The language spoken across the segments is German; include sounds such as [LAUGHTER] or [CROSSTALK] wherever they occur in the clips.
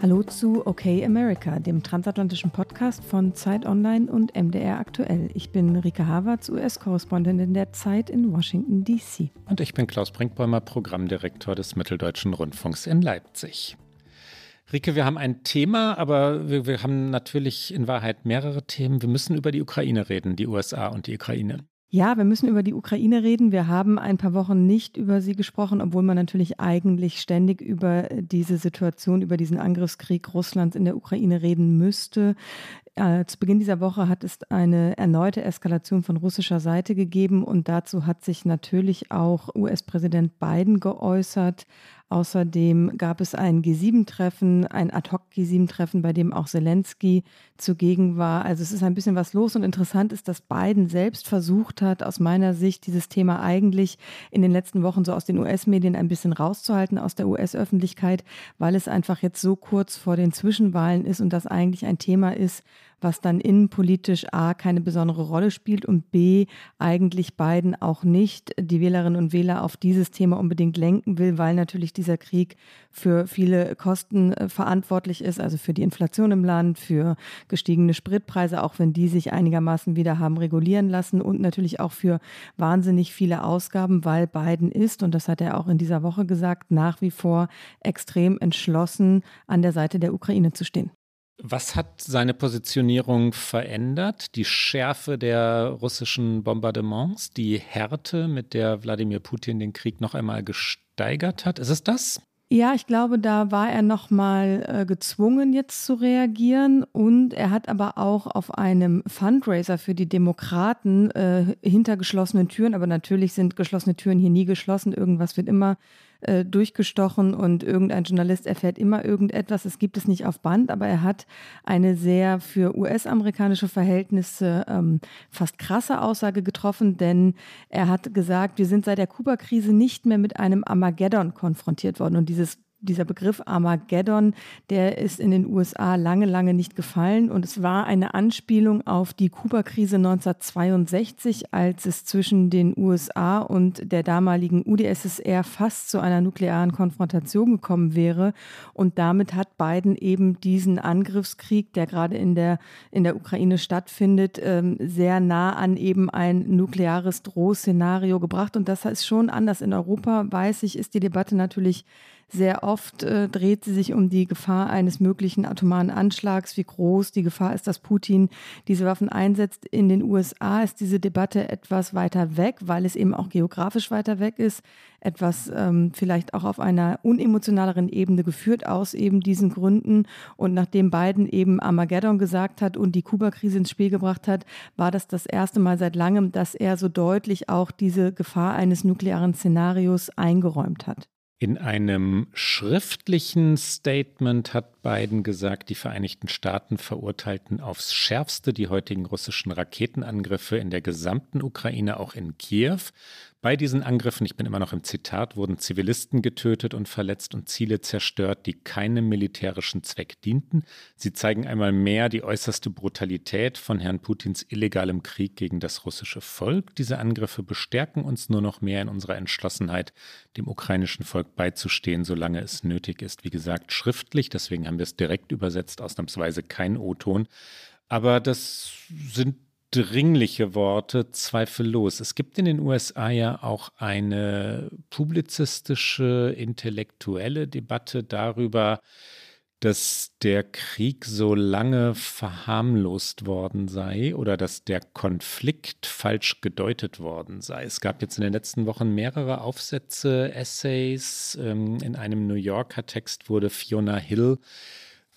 Hallo zu Okay America, dem transatlantischen Podcast von Zeit Online und MDR Aktuell. Ich bin Rike Havertz, US-Korrespondentin der Zeit in Washington, D.C. Und ich bin Klaus Brinkbäumer, Programmdirektor des Mitteldeutschen Rundfunks in Leipzig. Rike, wir haben ein Thema, aber wir, wir haben natürlich in Wahrheit mehrere Themen. Wir müssen über die Ukraine reden, die USA und die Ukraine. Ja, wir müssen über die Ukraine reden. Wir haben ein paar Wochen nicht über sie gesprochen, obwohl man natürlich eigentlich ständig über diese Situation, über diesen Angriffskrieg Russlands in der Ukraine reden müsste. Äh, zu Beginn dieser Woche hat es eine erneute Eskalation von russischer Seite gegeben und dazu hat sich natürlich auch US-Präsident Biden geäußert. Außerdem gab es ein G7-Treffen, ein Ad-hoc-G7-Treffen, bei dem auch Zelensky zugegen war. Also es ist ein bisschen was los und interessant ist, dass Biden selbst versucht hat, aus meiner Sicht dieses Thema eigentlich in den letzten Wochen so aus den US-Medien ein bisschen rauszuhalten, aus der US-Öffentlichkeit, weil es einfach jetzt so kurz vor den Zwischenwahlen ist und das eigentlich ein Thema ist, was dann innenpolitisch A keine besondere Rolle spielt und B eigentlich Biden auch nicht die Wählerinnen und Wähler auf dieses Thema unbedingt lenken will, weil natürlich dieser Krieg für viele Kosten äh, verantwortlich ist, also für die Inflation im Land, für gestiegene Spritpreise, auch wenn die sich einigermaßen wieder haben regulieren lassen und natürlich auch für wahnsinnig viele Ausgaben, weil Biden ist, und das hat er auch in dieser Woche gesagt, nach wie vor extrem entschlossen an der Seite der Ukraine zu stehen. Was hat seine Positionierung verändert? Die Schärfe der russischen Bombardements, die Härte, mit der Wladimir Putin den Krieg noch einmal gesteigert hat? Ist es das? Ja, ich glaube, da war er noch mal äh, gezwungen, jetzt zu reagieren. Und er hat aber auch auf einem Fundraiser für die Demokraten äh, hinter geschlossenen Türen, aber natürlich sind geschlossene Türen hier nie geschlossen. Irgendwas wird immer äh, durchgestochen und irgendein Journalist erfährt immer irgendetwas. Es gibt es nicht auf Band, aber er hat eine sehr für US-amerikanische Verhältnisse ähm, fast krasse Aussage getroffen, denn er hat gesagt, wir sind seit der Kuba-Krise nicht mehr mit einem Armageddon konfrontiert worden. Und dieses dieser Begriff Armageddon, der ist in den USA lange, lange nicht gefallen. Und es war eine Anspielung auf die Kuba-Krise 1962, als es zwischen den USA und der damaligen UdSSR fast zu einer nuklearen Konfrontation gekommen wäre. Und damit hat Biden eben diesen Angriffskrieg, der gerade in der, in der Ukraine stattfindet, ähm, sehr nah an eben ein nukleares Drohszenario gebracht. Und das ist schon anders. In Europa, weiß ich, ist die Debatte natürlich sehr oft äh, dreht sie sich um die Gefahr eines möglichen atomaren Anschlags, wie groß die Gefahr ist, dass Putin diese Waffen einsetzt. In den USA ist diese Debatte etwas weiter weg, weil es eben auch geografisch weiter weg ist, etwas ähm, vielleicht auch auf einer unemotionaleren Ebene geführt aus eben diesen Gründen. Und nachdem Biden eben Armageddon gesagt hat und die Kuba-Krise ins Spiel gebracht hat, war das das erste Mal seit langem, dass er so deutlich auch diese Gefahr eines nuklearen Szenarios eingeräumt hat. In einem schriftlichen Statement hat Biden gesagt, die Vereinigten Staaten verurteilten aufs schärfste die heutigen russischen Raketenangriffe in der gesamten Ukraine, auch in Kiew. Bei diesen Angriffen, ich bin immer noch im Zitat, wurden Zivilisten getötet und verletzt und Ziele zerstört, die keinem militärischen Zweck dienten. Sie zeigen einmal mehr die äußerste Brutalität von Herrn Putins illegalem Krieg gegen das russische Volk. Diese Angriffe bestärken uns nur noch mehr in unserer Entschlossenheit, dem ukrainischen Volk beizustehen, solange es nötig ist. Wie gesagt, schriftlich, deswegen haben wir es direkt übersetzt, ausnahmsweise kein O-Ton. Aber das sind dringliche Worte, zweifellos. Es gibt in den USA ja auch eine publizistische, intellektuelle Debatte darüber, dass der Krieg so lange verharmlost worden sei oder dass der Konflikt falsch gedeutet worden sei. Es gab jetzt in den letzten Wochen mehrere Aufsätze, Essays. Ähm, in einem New Yorker Text wurde Fiona Hill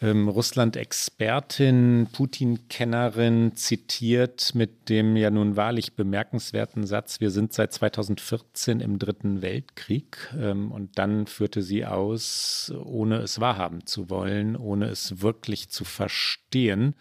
ähm, Russland-Expertin, Putin-Kennerin zitiert mit dem ja nun wahrlich bemerkenswerten Satz, wir sind seit 2014 im Dritten Weltkrieg. Ähm, und dann führte sie aus, ohne es wahrhaben zu wollen, ohne es wirklich zu verstehen.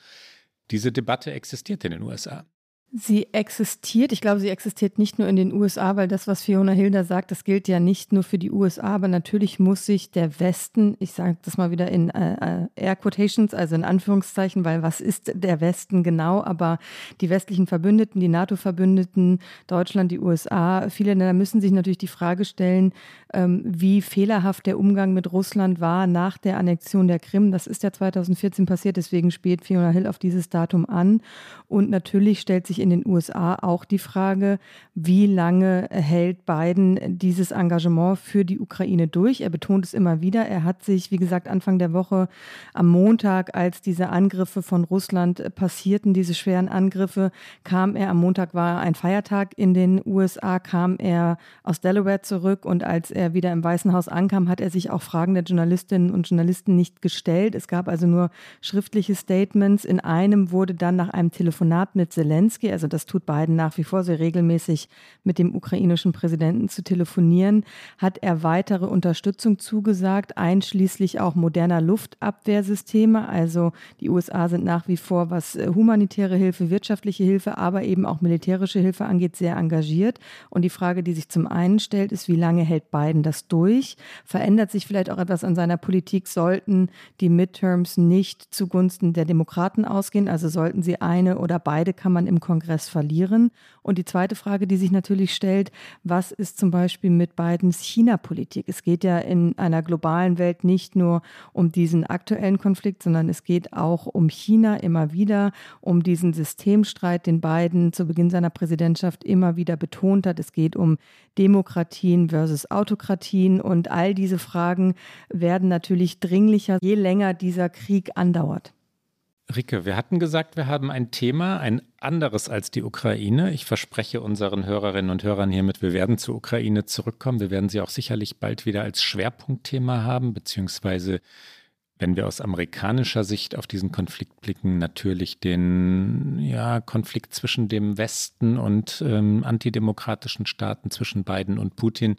Diese Debatte existiert in den USA. Sie existiert. Ich glaube, sie existiert nicht nur in den USA, weil das, was Fiona Hilder sagt, das gilt ja nicht nur für die USA, aber natürlich muss sich der Westen, ich sage das mal wieder in äh, äh, Air Quotations, also in Anführungszeichen, weil was ist der Westen genau? Aber die westlichen Verbündeten, die NATO-Verbündeten, Deutschland, die USA, viele Länder müssen sich natürlich die Frage stellen, ähm, wie fehlerhaft der Umgang mit Russland war nach der Annexion der Krim. Das ist ja 2014 passiert, deswegen spielt Fiona Hill auf dieses Datum an. Und natürlich stellt sich in den USA auch die Frage, wie lange hält Biden dieses Engagement für die Ukraine durch? Er betont es immer wieder. Er hat sich, wie gesagt, Anfang der Woche am Montag, als diese Angriffe von Russland passierten, diese schweren Angriffe, kam er, am Montag war ein Feiertag in den USA, kam er aus Delaware zurück und als er wieder im Weißen Haus ankam, hat er sich auch Fragen der Journalistinnen und Journalisten nicht gestellt. Es gab also nur schriftliche Statements. In einem wurde dann nach einem Telefonat mit Zelensky, also das tut Biden nach wie vor sehr regelmäßig mit dem ukrainischen Präsidenten zu telefonieren, hat er weitere Unterstützung zugesagt, einschließlich auch moderner Luftabwehrsysteme. Also die USA sind nach wie vor, was äh, humanitäre Hilfe, wirtschaftliche Hilfe, aber eben auch militärische Hilfe angeht, sehr engagiert. Und die Frage, die sich zum einen stellt, ist, wie lange hält Biden das durch? Verändert sich vielleicht auch etwas an seiner Politik? Sollten die Midterms nicht zugunsten der Demokraten ausgehen? Also sollten sie eine oder beide Kammern im Kongress verlieren? Und die zweite Frage, die sich natürlich stellt, was ist zum Beispiel mit Bidens China-Politik? Es geht ja in einer globalen Welt nicht nur um diesen aktuellen Konflikt, sondern es geht auch um China immer wieder, um diesen Systemstreit, den Biden zu Beginn seiner Präsidentschaft immer wieder betont hat. Es geht um Demokratien versus Autokratien und all diese Fragen werden natürlich dringlicher, je länger dieser Krieg andauert. Ricke, wir hatten gesagt, wir haben ein Thema, ein anderes als die Ukraine. Ich verspreche unseren Hörerinnen und Hörern hiermit, wir werden zur Ukraine zurückkommen. Wir werden sie auch sicherlich bald wieder als Schwerpunktthema haben, beziehungsweise wenn wir aus amerikanischer Sicht auf diesen Konflikt blicken, natürlich den ja, Konflikt zwischen dem Westen und ähm, antidemokratischen Staaten, zwischen Biden und Putin.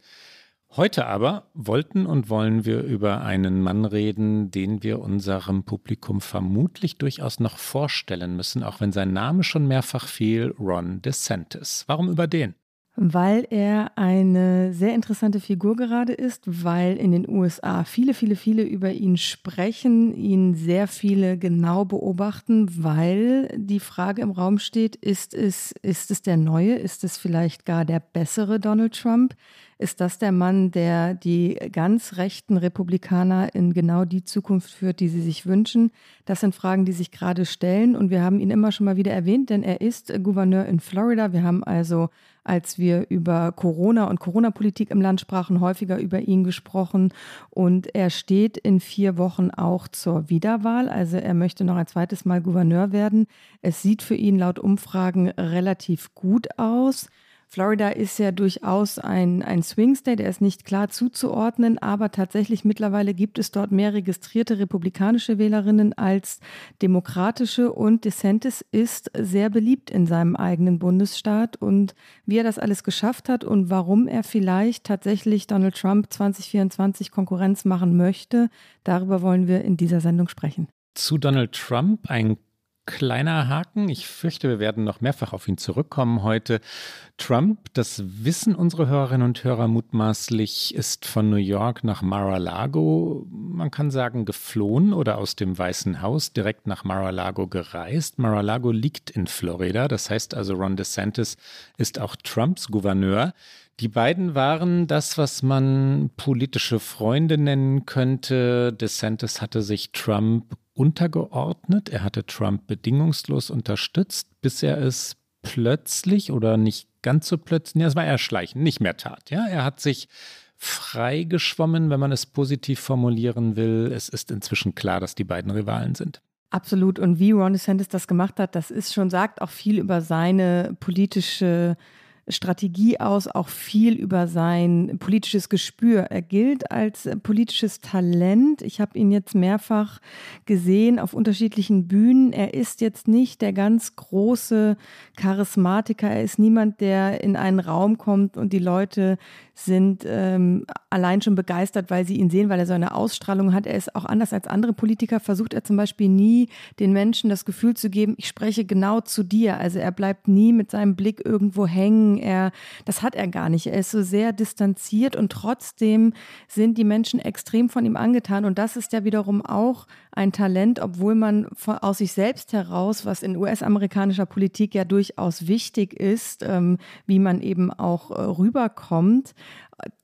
Heute aber wollten und wollen wir über einen Mann reden, den wir unserem Publikum vermutlich durchaus noch vorstellen müssen, auch wenn sein Name schon mehrfach fiel, Ron DeSantis. Warum über den? Weil er eine sehr interessante Figur gerade ist, weil in den USA viele, viele, viele über ihn sprechen, ihn sehr viele genau beobachten, weil die Frage im Raum steht, ist es, ist es der neue, ist es vielleicht gar der bessere Donald Trump? Ist das der Mann, der die ganz rechten Republikaner in genau die Zukunft führt, die sie sich wünschen? Das sind Fragen, die sich gerade stellen. Und wir haben ihn immer schon mal wieder erwähnt, denn er ist Gouverneur in Florida. Wir haben also, als wir über Corona und Corona-Politik im Land sprachen, häufiger über ihn gesprochen. Und er steht in vier Wochen auch zur Wiederwahl. Also er möchte noch ein zweites Mal Gouverneur werden. Es sieht für ihn laut Umfragen relativ gut aus. Florida ist ja durchaus ein, ein Swing State, er ist nicht klar zuzuordnen, aber tatsächlich mittlerweile gibt es dort mehr registrierte republikanische Wählerinnen als demokratische und DeSantis ist sehr beliebt in seinem eigenen Bundesstaat und wie er das alles geschafft hat und warum er vielleicht tatsächlich Donald Trump 2024 Konkurrenz machen möchte, darüber wollen wir in dieser Sendung sprechen. Zu Donald Trump ein kleiner Haken. Ich fürchte, wir werden noch mehrfach auf ihn zurückkommen heute. Trump, das wissen unsere Hörerinnen und Hörer mutmaßlich, ist von New York nach Mar-a-Lago, man kann sagen, geflohen oder aus dem Weißen Haus direkt nach Mar-a-Lago gereist. Mar-a-Lago liegt in Florida, das heißt also Ron DeSantis ist auch Trumps Gouverneur. Die beiden waren das, was man politische Freunde nennen könnte. DeSantis hatte sich Trump untergeordnet. Er hatte Trump bedingungslos unterstützt, bis er es plötzlich oder nicht ganz so plötzlich, ja, es war eher schleichend, nicht mehr tat. Ja, er hat sich frei geschwommen, wenn man es positiv formulieren will. Es ist inzwischen klar, dass die beiden Rivalen sind. Absolut. Und wie Ron DeSantis das gemacht hat, das ist schon, sagt auch viel über seine politische Strategie aus auch viel über sein politisches Gespür. Er gilt als politisches Talent. Ich habe ihn jetzt mehrfach gesehen auf unterschiedlichen Bühnen. Er ist jetzt nicht der ganz große Charismatiker. Er ist niemand, der in einen Raum kommt und die Leute sind ähm, allein schon begeistert, weil sie ihn sehen, weil er so eine Ausstrahlung hat. Er ist auch anders als andere Politiker, versucht er zum Beispiel nie den Menschen das Gefühl zu geben, ich spreche genau zu dir. Also er bleibt nie mit seinem Blick irgendwo hängen. Er, das hat er gar nicht. Er ist so sehr distanziert und trotzdem sind die Menschen extrem von ihm angetan. Und das ist ja wiederum auch ein Talent, obwohl man von, aus sich selbst heraus, was in US-amerikanischer Politik ja durchaus wichtig ist, ähm, wie man eben auch äh, rüberkommt,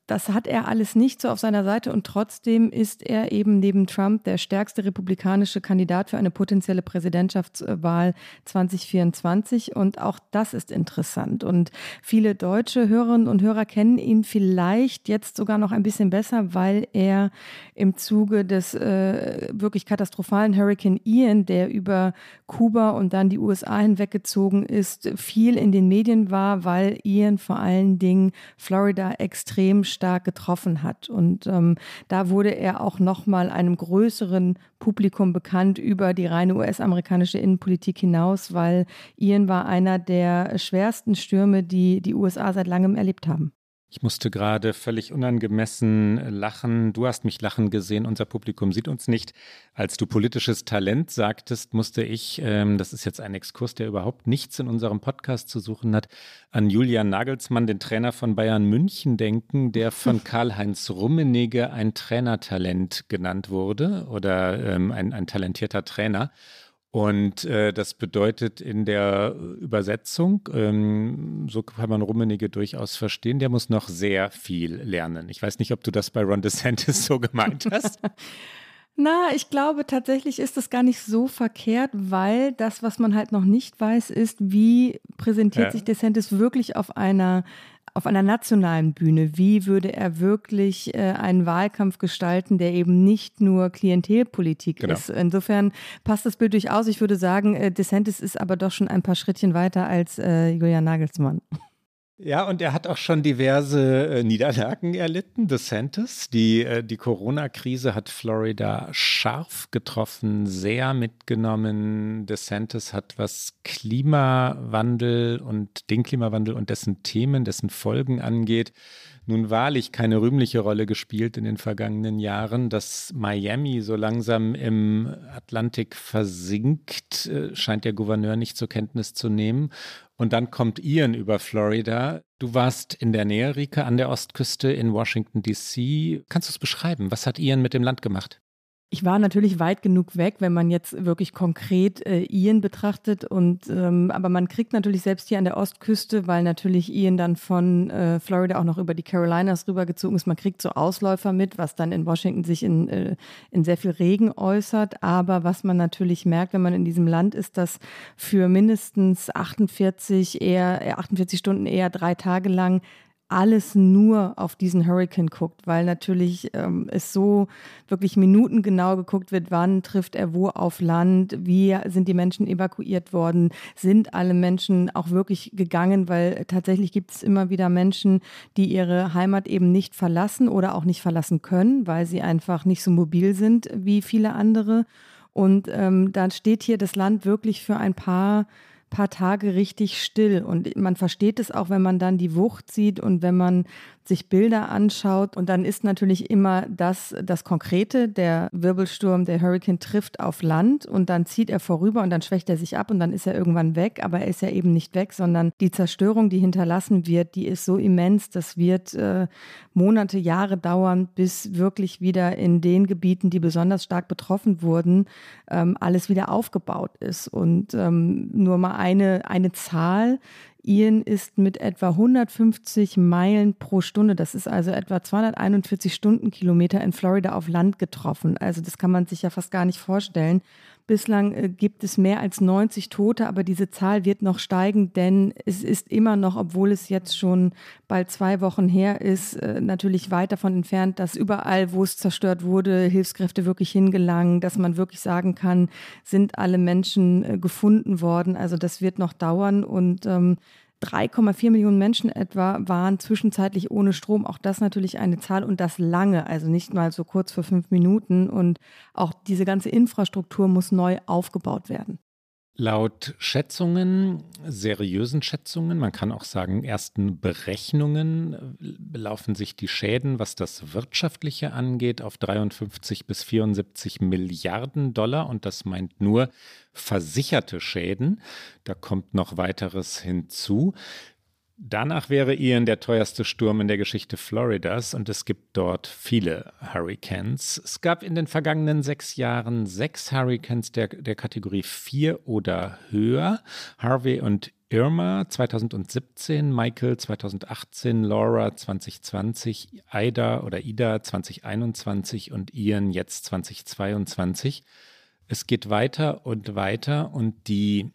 das hat er alles nicht so auf seiner Seite und trotzdem ist er eben neben Trump der stärkste republikanische Kandidat für eine potenzielle Präsidentschaftswahl 2024 und auch das ist interessant. Und viele deutsche Hörerinnen und Hörer kennen ihn vielleicht jetzt sogar noch ein bisschen besser, weil er im Zuge des äh, wirklich katastrophalen Hurricane Ian, der über Kuba und dann die USA hinweggezogen ist, viel in den Medien war, weil Ian vor allen Dingen Florida extrem stark getroffen hat. Und ähm, da wurde er auch nochmal einem größeren Publikum bekannt über die reine US-amerikanische Innenpolitik hinaus, weil Ian war einer der schwersten Stürme, die die USA seit langem erlebt haben. Ich musste gerade völlig unangemessen lachen. Du hast mich lachen gesehen, unser Publikum sieht uns nicht. Als du politisches Talent sagtest, musste ich, ähm, das ist jetzt ein Exkurs, der überhaupt nichts in unserem Podcast zu suchen hat, an Julian Nagelsmann, den Trainer von Bayern München, denken, der von [LAUGHS] Karl-Heinz Rummenigge ein Trainertalent genannt wurde oder ähm, ein, ein talentierter Trainer. Und äh, das bedeutet in der Übersetzung, ähm, so kann man Rummenigge durchaus verstehen, der muss noch sehr viel lernen. Ich weiß nicht, ob du das bei Ron DeSantis so gemeint hast. [LAUGHS] Na, ich glaube tatsächlich ist das gar nicht so verkehrt, weil das, was man halt noch nicht weiß, ist, wie präsentiert ja. sich DeSantis wirklich auf einer auf einer nationalen Bühne, wie würde er wirklich äh, einen Wahlkampf gestalten, der eben nicht nur Klientelpolitik genau. ist. Insofern passt das Bild durchaus. Ich würde sagen, äh, DeSantis ist aber doch schon ein paar Schrittchen weiter als äh, Julian Nagelsmann. Ja, und er hat auch schon diverse äh, Niederlagen erlitten, DeSantis. Die, äh, die Corona-Krise hat Florida scharf getroffen, sehr mitgenommen. DeSantis hat, was Klimawandel und den Klimawandel und dessen Themen, dessen Folgen angeht, nun wahrlich keine rühmliche Rolle gespielt in den vergangenen Jahren. Dass Miami so langsam im Atlantik versinkt, äh, scheint der Gouverneur nicht zur Kenntnis zu nehmen. Und dann kommt Ian über Florida. Du warst in der Nähe, Rike, an der Ostküste in Washington, D.C. Kannst du es beschreiben? Was hat Ian mit dem Land gemacht? Ich war natürlich weit genug weg, wenn man jetzt wirklich konkret äh, Ian betrachtet. Und ähm, aber man kriegt natürlich selbst hier an der Ostküste, weil natürlich Ian dann von äh, Florida auch noch über die Carolinas rübergezogen ist. Man kriegt so Ausläufer mit, was dann in Washington sich in, äh, in sehr viel Regen äußert. Aber was man natürlich merkt, wenn man in diesem Land ist, dass für mindestens 48 eher 48 äh, Stunden eher drei Tage lang alles nur auf diesen Hurricane guckt, weil natürlich ähm, es so wirklich minutengenau geguckt wird, wann trifft er wo auf Land, wie sind die Menschen evakuiert worden, sind alle Menschen auch wirklich gegangen, weil tatsächlich gibt es immer wieder Menschen, die ihre Heimat eben nicht verlassen oder auch nicht verlassen können, weil sie einfach nicht so mobil sind wie viele andere. Und ähm, dann steht hier das Land wirklich für ein paar paar Tage richtig still. Und man versteht es auch, wenn man dann die Wucht sieht und wenn man sich Bilder anschaut. Und dann ist natürlich immer das, das Konkrete, der Wirbelsturm, der Hurricane trifft auf Land und dann zieht er vorüber und dann schwächt er sich ab und dann ist er irgendwann weg. Aber er ist ja eben nicht weg, sondern die Zerstörung, die hinterlassen wird, die ist so immens, das wird äh, Monate, Jahre dauern, bis wirklich wieder in den Gebieten, die besonders stark betroffen wurden, ähm, alles wieder aufgebaut ist. Und ähm, nur mal eine, eine Zahl. Ian ist mit etwa 150 Meilen pro Stunde, das ist also etwa 241 Stundenkilometer in Florida auf Land getroffen. Also das kann man sich ja fast gar nicht vorstellen. Bislang äh, gibt es mehr als 90 Tote, aber diese Zahl wird noch steigen, denn es ist immer noch, obwohl es jetzt schon bald zwei Wochen her ist, äh, natürlich weit davon entfernt, dass überall, wo es zerstört wurde, Hilfskräfte wirklich hingelangen, dass man wirklich sagen kann, sind alle Menschen äh, gefunden worden. Also das wird noch dauern und ähm, 3,4 Millionen Menschen etwa waren zwischenzeitlich ohne Strom. Auch das natürlich eine Zahl und das lange, also nicht mal so kurz für fünf Minuten. Und auch diese ganze Infrastruktur muss neu aufgebaut werden. Laut Schätzungen, seriösen Schätzungen, man kann auch sagen ersten Berechnungen, belaufen sich die Schäden, was das Wirtschaftliche angeht, auf 53 bis 74 Milliarden Dollar. Und das meint nur versicherte Schäden. Da kommt noch weiteres hinzu. Danach wäre Ian der teuerste Sturm in der Geschichte Floridas und es gibt dort viele Hurricanes. Es gab in den vergangenen sechs Jahren sechs Hurricanes der, der Kategorie 4 oder höher. Harvey und Irma 2017, Michael 2018, Laura 2020, Ida oder Ida 2021 und Ian jetzt 2022. Es geht weiter und weiter und die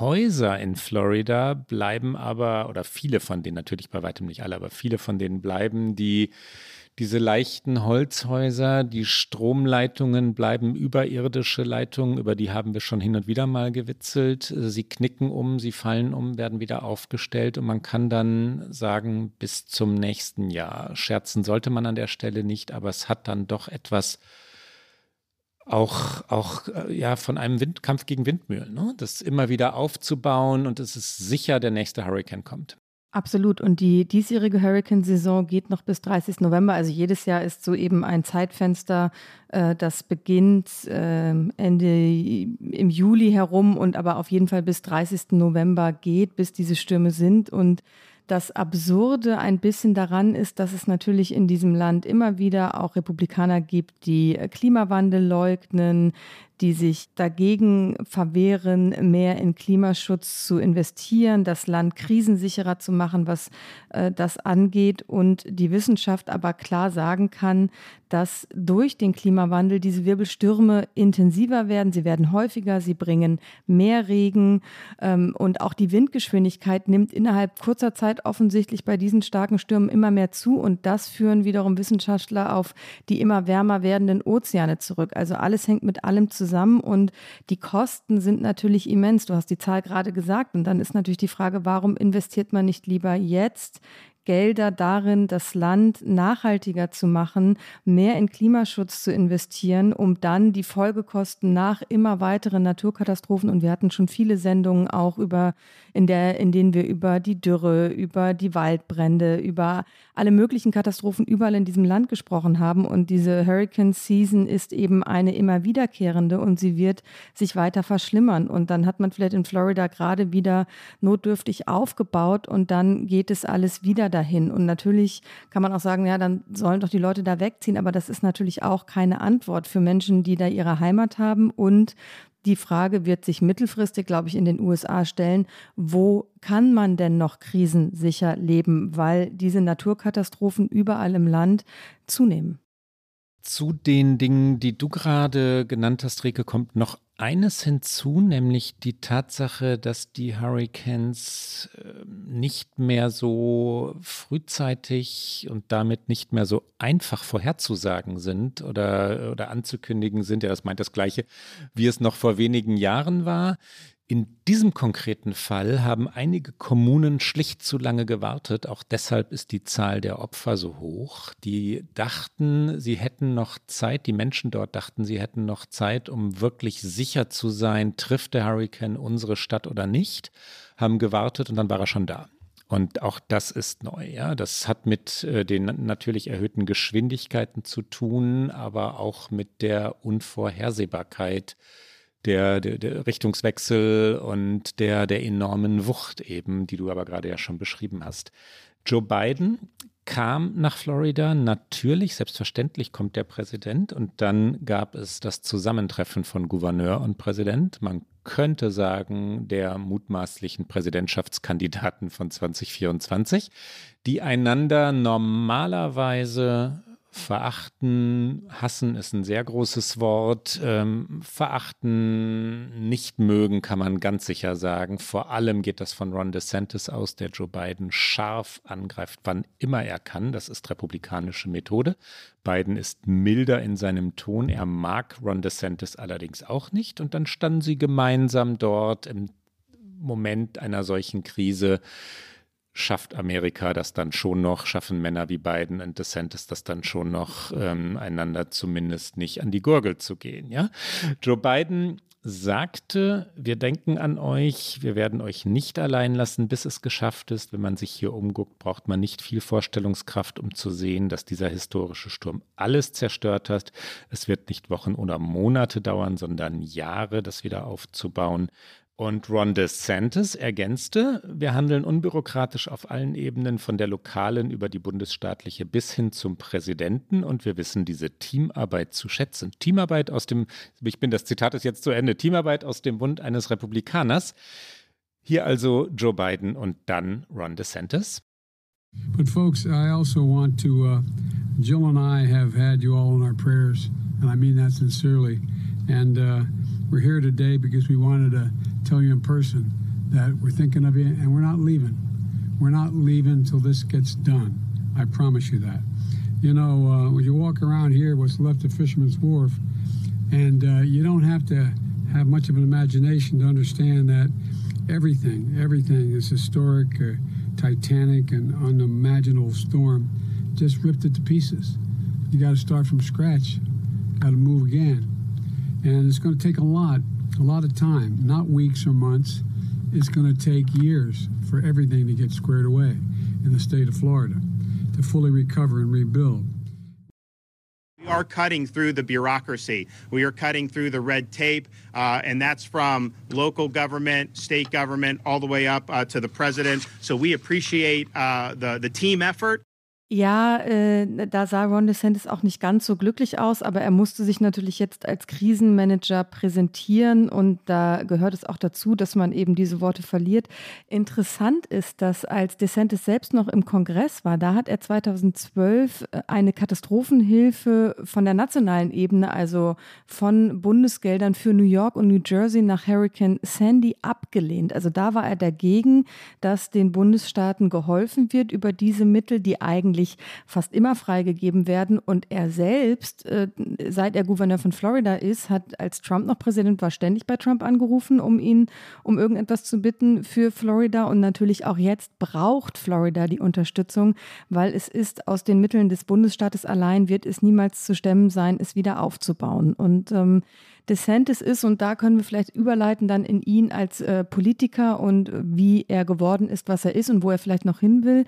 Häuser in Florida bleiben aber, oder viele von denen, natürlich bei weitem nicht alle, aber viele von denen bleiben, die diese leichten Holzhäuser, die Stromleitungen bleiben überirdische Leitungen, über die haben wir schon hin und wieder mal gewitzelt. Sie knicken um, sie fallen um, werden wieder aufgestellt und man kann dann sagen, bis zum nächsten Jahr. Scherzen sollte man an der Stelle nicht, aber es hat dann doch etwas auch, auch äh, ja, von einem Windkampf gegen Windmühlen. Ne? Das immer wieder aufzubauen und es ist sicher, der nächste Hurricane kommt. Absolut. Und die diesjährige Hurricane-Saison geht noch bis 30. November. Also jedes Jahr ist so eben ein Zeitfenster, äh, das beginnt äh, Ende im Juli herum und aber auf jeden Fall bis 30. November geht, bis diese Stürme sind. Und das Absurde ein bisschen daran ist, dass es natürlich in diesem Land immer wieder auch Republikaner gibt, die Klimawandel leugnen, die sich dagegen verwehren, mehr in Klimaschutz zu investieren, das Land krisensicherer zu machen, was äh, das angeht und die Wissenschaft aber klar sagen kann, dass durch den Klimawandel diese Wirbelstürme intensiver werden, sie werden häufiger, sie bringen mehr Regen ähm, und auch die Windgeschwindigkeit nimmt innerhalb kurzer Zeit offensichtlich bei diesen starken Stürmen immer mehr zu und das führen wiederum Wissenschaftler auf die immer wärmer werdenden Ozeane zurück. Also alles hängt mit allem zusammen zusammen und die Kosten sind natürlich immens. Du hast die Zahl gerade gesagt und dann ist natürlich die Frage, warum investiert man nicht lieber jetzt Gelder darin, das Land nachhaltiger zu machen, mehr in Klimaschutz zu investieren, um dann die Folgekosten nach immer weiteren Naturkatastrophen und wir hatten schon viele Sendungen auch über in der in denen wir über die Dürre, über die Waldbrände, über alle möglichen Katastrophen überall in diesem Land gesprochen haben und diese Hurricane Season ist eben eine immer wiederkehrende und sie wird sich weiter verschlimmern und dann hat man vielleicht in Florida gerade wieder notdürftig aufgebaut und dann geht es alles wieder dahin. Und natürlich kann man auch sagen, ja, dann sollen doch die Leute da wegziehen, aber das ist natürlich auch keine Antwort für Menschen, die da ihre Heimat haben. Und die Frage wird sich mittelfristig, glaube ich, in den USA stellen, wo kann man denn noch krisensicher leben, weil diese Naturkatastrophen überall im Land zunehmen. Zu den Dingen, die du gerade genannt hast, Rike, kommt noch eines hinzu, nämlich die Tatsache, dass die Hurricanes ähm, nicht mehr so frühzeitig und damit nicht mehr so einfach vorherzusagen sind oder, oder anzukündigen sind. Ja, das meint das Gleiche, wie es noch vor wenigen Jahren war. In diesem konkreten Fall haben einige Kommunen schlicht zu lange gewartet. Auch deshalb ist die Zahl der Opfer so hoch. Die dachten, sie hätten noch Zeit, die Menschen dort dachten, sie hätten noch Zeit, um wirklich sicher zu sein, trifft der Hurricane unsere Stadt oder nicht, haben gewartet und dann war er schon da. Und auch das ist neu. Ja, das hat mit äh, den natürlich erhöhten Geschwindigkeiten zu tun, aber auch mit der Unvorhersehbarkeit der, der, der Richtungswechsel und der, der enormen Wucht eben, die du aber gerade ja schon beschrieben hast. Joe Biden kam nach Florida. Natürlich, selbstverständlich kommt der Präsident und dann gab es das Zusammentreffen von Gouverneur und Präsident. Man könnte sagen, der mutmaßlichen Präsidentschaftskandidaten von 2024, die einander normalerweise Verachten, hassen ist ein sehr großes Wort. Ähm, verachten, nicht mögen, kann man ganz sicher sagen. Vor allem geht das von Ron DeSantis aus, der Joe Biden scharf angreift, wann immer er kann. Das ist republikanische Methode. Biden ist milder in seinem Ton. Er mag Ron DeSantis allerdings auch nicht. Und dann standen sie gemeinsam dort im Moment einer solchen Krise schafft Amerika das dann schon noch, schaffen Männer wie Biden und DeSantis das dann schon noch, ähm, einander zumindest nicht an die Gurgel zu gehen. Ja? Joe Biden sagte, wir denken an euch, wir werden euch nicht allein lassen, bis es geschafft ist. Wenn man sich hier umguckt, braucht man nicht viel Vorstellungskraft, um zu sehen, dass dieser historische Sturm alles zerstört hat. Es wird nicht Wochen oder Monate dauern, sondern Jahre, das wieder aufzubauen. Und Ron DeSantis ergänzte, wir handeln unbürokratisch auf allen Ebenen, von der lokalen über die bundesstaatliche bis hin zum Präsidenten. Und wir wissen diese Teamarbeit zu schätzen. Teamarbeit aus dem, ich bin, das Zitat ist jetzt zu Ende, Teamarbeit aus dem Mund eines Republikaners. Hier also Joe Biden und dann Ron DeSantis. But folks, I also want to, uh, Jill and I have had you all in our prayers, and I mean that sincerely. And uh, we're here today because we wanted to tell you in person that we're thinking of you and we're not leaving. We're not leaving until this gets done. I promise you that. You know, uh, when you walk around here, what's left of Fisherman's Wharf, and uh, you don't have to have much of an imagination to understand that everything, everything is historic, uh, titanic, and unimaginable storm just ripped it to pieces. You got to start from scratch, got to move again. And it's going to take a lot, a lot of time, not weeks or months. It's going to take years for everything to get squared away in the state of Florida to fully recover and rebuild. We are cutting through the bureaucracy. We are cutting through the red tape, uh, and that's from local government, state government, all the way up uh, to the president. So we appreciate uh, the, the team effort. Ja, äh, da sah Ron DeSantis auch nicht ganz so glücklich aus, aber er musste sich natürlich jetzt als Krisenmanager präsentieren und da gehört es auch dazu, dass man eben diese Worte verliert. Interessant ist, dass als DeSantis selbst noch im Kongress war, da hat er 2012 äh, eine Katastrophenhilfe von der nationalen Ebene, also von Bundesgeldern für New York und New Jersey nach Hurricane Sandy abgelehnt. Also da war er dagegen, dass den Bundesstaaten geholfen wird über diese Mittel, die eigentlich eigentlich fast immer freigegeben werden. Und er selbst, äh, seit er Gouverneur von Florida ist, hat als Trump noch Präsident war, ständig bei Trump angerufen, um ihn um irgendetwas zu bitten für Florida. Und natürlich auch jetzt braucht Florida die Unterstützung, weil es ist aus den Mitteln des Bundesstaates allein wird es niemals zu stemmen sein, es wieder aufzubauen. Und ähm, DeSantis ist, und da können wir vielleicht überleiten dann in ihn als äh, Politiker und wie er geworden ist, was er ist und wo er vielleicht noch hin will,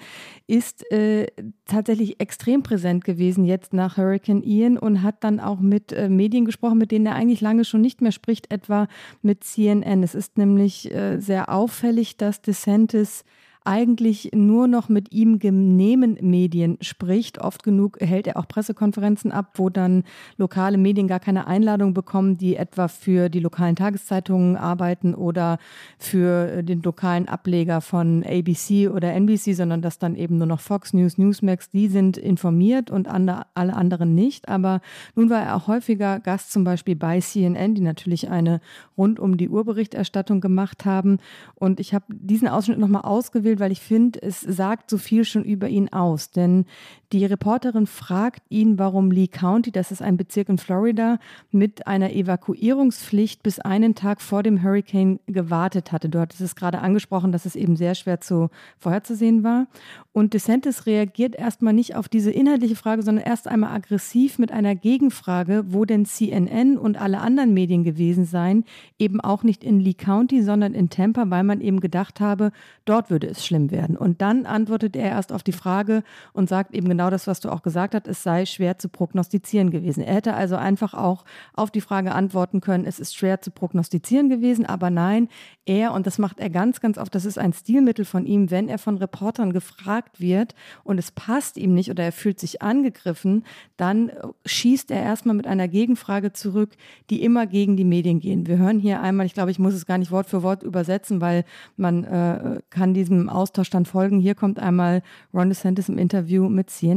ist äh, tatsächlich extrem präsent gewesen jetzt nach Hurricane Ian und hat dann auch mit äh, Medien gesprochen, mit denen er eigentlich lange schon nicht mehr spricht, etwa mit CNN. Es ist nämlich äh, sehr auffällig, dass DeSantis eigentlich nur noch mit ihm genehmen Medien spricht. Oft genug hält er auch Pressekonferenzen ab, wo dann lokale Medien gar keine Einladung bekommen, die etwa für die lokalen Tageszeitungen arbeiten oder für den lokalen Ableger von ABC oder NBC, sondern dass dann eben nur noch Fox News, Newsmax, die sind informiert und alle anderen nicht. Aber nun war er auch häufiger Gast zum Beispiel bei CNN, die natürlich eine rund um die Uhr Berichterstattung gemacht haben. Und ich habe diesen Ausschnitt nochmal ausgewählt, will, weil ich finde, es sagt so viel schon über ihn aus. Denn die Reporterin fragt ihn, warum Lee County, das ist ein Bezirk in Florida, mit einer Evakuierungspflicht bis einen Tag vor dem Hurricane gewartet hatte. Du hattest es gerade angesprochen, dass es eben sehr schwer zu vorherzusehen war. Und DeSantis reagiert erstmal nicht auf diese inhaltliche Frage, sondern erst einmal aggressiv mit einer Gegenfrage, wo denn CNN und alle anderen Medien gewesen seien, eben auch nicht in Lee County, sondern in Tampa, weil man eben gedacht habe, dort würde es schlimm werden. Und dann antwortet er erst auf die Frage und sagt eben genau das, was du auch gesagt hast, es sei schwer zu prognostizieren gewesen. Er hätte also einfach auch auf die Frage antworten können, es ist schwer zu prognostizieren gewesen, aber nein, er, und das macht er ganz, ganz oft, das ist ein Stilmittel von ihm, wenn er von Reportern gefragt wird und es passt ihm nicht oder er fühlt sich angegriffen, dann schießt er erstmal mit einer Gegenfrage zurück, die immer gegen die Medien gehen. Wir hören hier einmal, ich glaube, ich muss es gar nicht Wort für Wort übersetzen, weil man äh, kann diesem Austausch dann folgen. Hier kommt einmal Ron DeSantis im Interview mit CNN.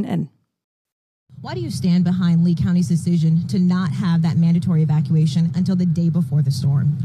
Why do you stand behind Lee County's decision to not have that mandatory evacuation until the day before the storm?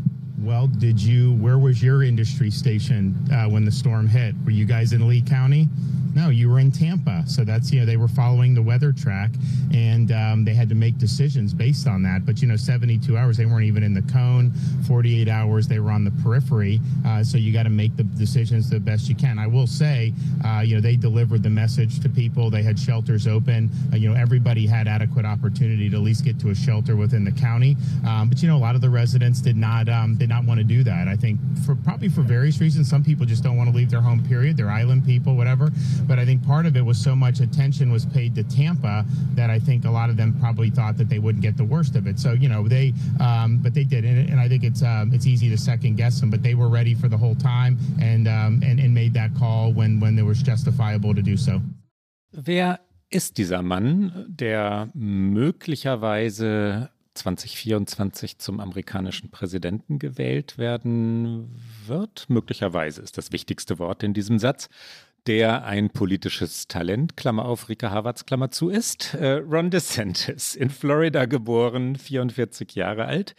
Well, did you, where was your industry stationed uh, when the storm hit? Were you guys in Lee County? No, you were in Tampa. So that's, you know, they were following the weather track and um, they had to make decisions based on that. But, you know, 72 hours, they weren't even in the cone. 48 hours, they were on the periphery. Uh, so you got to make the decisions the best you can. I will say, uh, you know, they delivered the message to people. They had shelters open. Uh, you know, everybody had adequate opportunity to at least get to a shelter within the county. Um, but, you know, a lot of the residents did not, um, did not want to do that. I think for probably for various reasons, some people just don't want to leave their home, period. They're island people, whatever. But I think part of it was so much attention was paid to Tampa that I think a lot of them probably thought that they wouldn't get the worst of it. So you know they, um, but they did, and, and, I think it's um, it's easy to second guess them, but they were ready for the whole time and um, and, and made that call when when it was justifiable to do so. Wer ist dieser Mann, der möglicherweise 2024 zum amerikanischen Präsidenten gewählt werden wird? Möglicherweise ist das wichtigste Wort in diesem Satz der ein politisches Talent, Klammer auf, Rika Havertz, Klammer zu, ist. Äh, Ron DeSantis, in Florida geboren, 44 Jahre alt.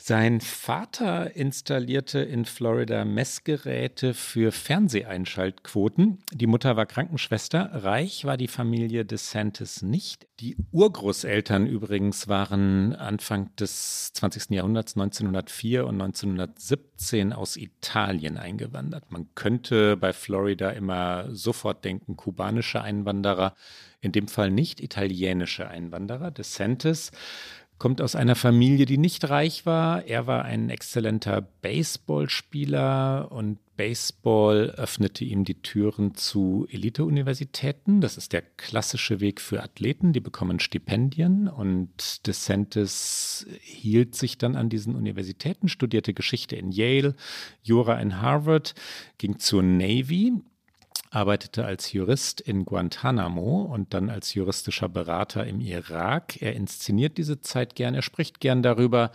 Sein Vater installierte in Florida Messgeräte für Fernseheinschaltquoten. Die Mutter war Krankenschwester. Reich war die Familie DeSantis nicht. Die Urgroßeltern übrigens waren Anfang des 20. Jahrhunderts 1904 und 1917 aus Italien eingewandert. Man könnte bei Florida immer sofort denken, kubanische Einwanderer, in dem Fall nicht italienische Einwanderer. DeSantis kommt aus einer Familie, die nicht reich war. Er war ein exzellenter Baseballspieler und Baseball öffnete ihm die Türen zu Elite-Universitäten. Das ist der klassische Weg für Athleten, die bekommen Stipendien und DeSantis hielt sich dann an diesen Universitäten, studierte Geschichte in Yale, Jura in Harvard, ging zur Navy arbeitete als Jurist in Guantanamo und dann als juristischer Berater im Irak. Er inszeniert diese Zeit gern, er spricht gern darüber.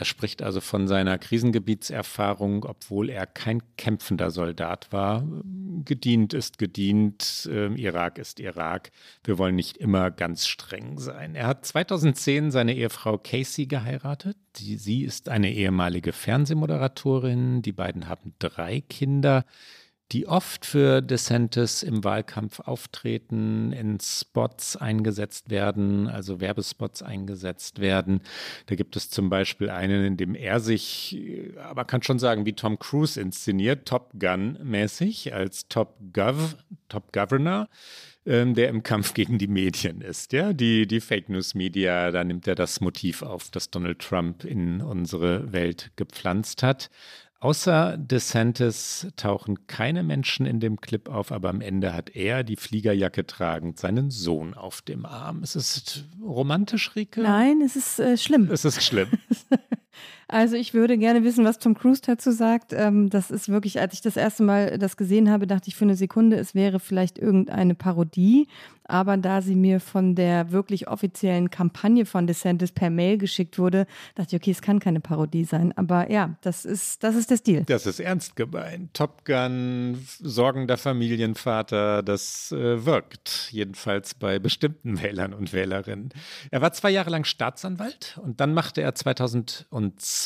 Er spricht also von seiner Krisengebietserfahrung, obwohl er kein kämpfender Soldat war. Gedient ist gedient, äh, Irak ist Irak. Wir wollen nicht immer ganz streng sein. Er hat 2010 seine Ehefrau Casey geheiratet. Sie ist eine ehemalige Fernsehmoderatorin. Die beiden haben drei Kinder die oft für DeSantis im Wahlkampf auftreten, in Spots eingesetzt werden, also Werbespots eingesetzt werden. Da gibt es zum Beispiel einen, in dem er sich, aber kann schon sagen, wie Tom Cruise inszeniert, Top Gun mäßig, als Top Gov, Top Governor ähm, der im Kampf [LAUGHS] gegen die Medien ist. Ja, die, die Fake News Media, da nimmt er das Motiv auf, das Donald Trump in unsere Welt gepflanzt hat. Außer DeSantis tauchen keine Menschen in dem Clip auf, aber am Ende hat er die Fliegerjacke tragend seinen Sohn auf dem Arm. Ist es romantisch, Rike? Nein, es ist äh, schlimm. Es ist schlimm. [LAUGHS] Also ich würde gerne wissen, was Tom Cruise dazu sagt. Ähm, das ist wirklich, als ich das erste Mal das gesehen habe, dachte ich für eine Sekunde, es wäre vielleicht irgendeine Parodie. Aber da sie mir von der wirklich offiziellen Kampagne von DeSantis per Mail geschickt wurde, dachte ich, okay, es kann keine Parodie sein. Aber ja, das ist, das ist der Stil. Das ist ernst gemeint. Top Gun, sorgender Familienvater, das äh, wirkt. Jedenfalls bei bestimmten Wählern und Wählerinnen. Er war zwei Jahre lang Staatsanwalt und dann machte er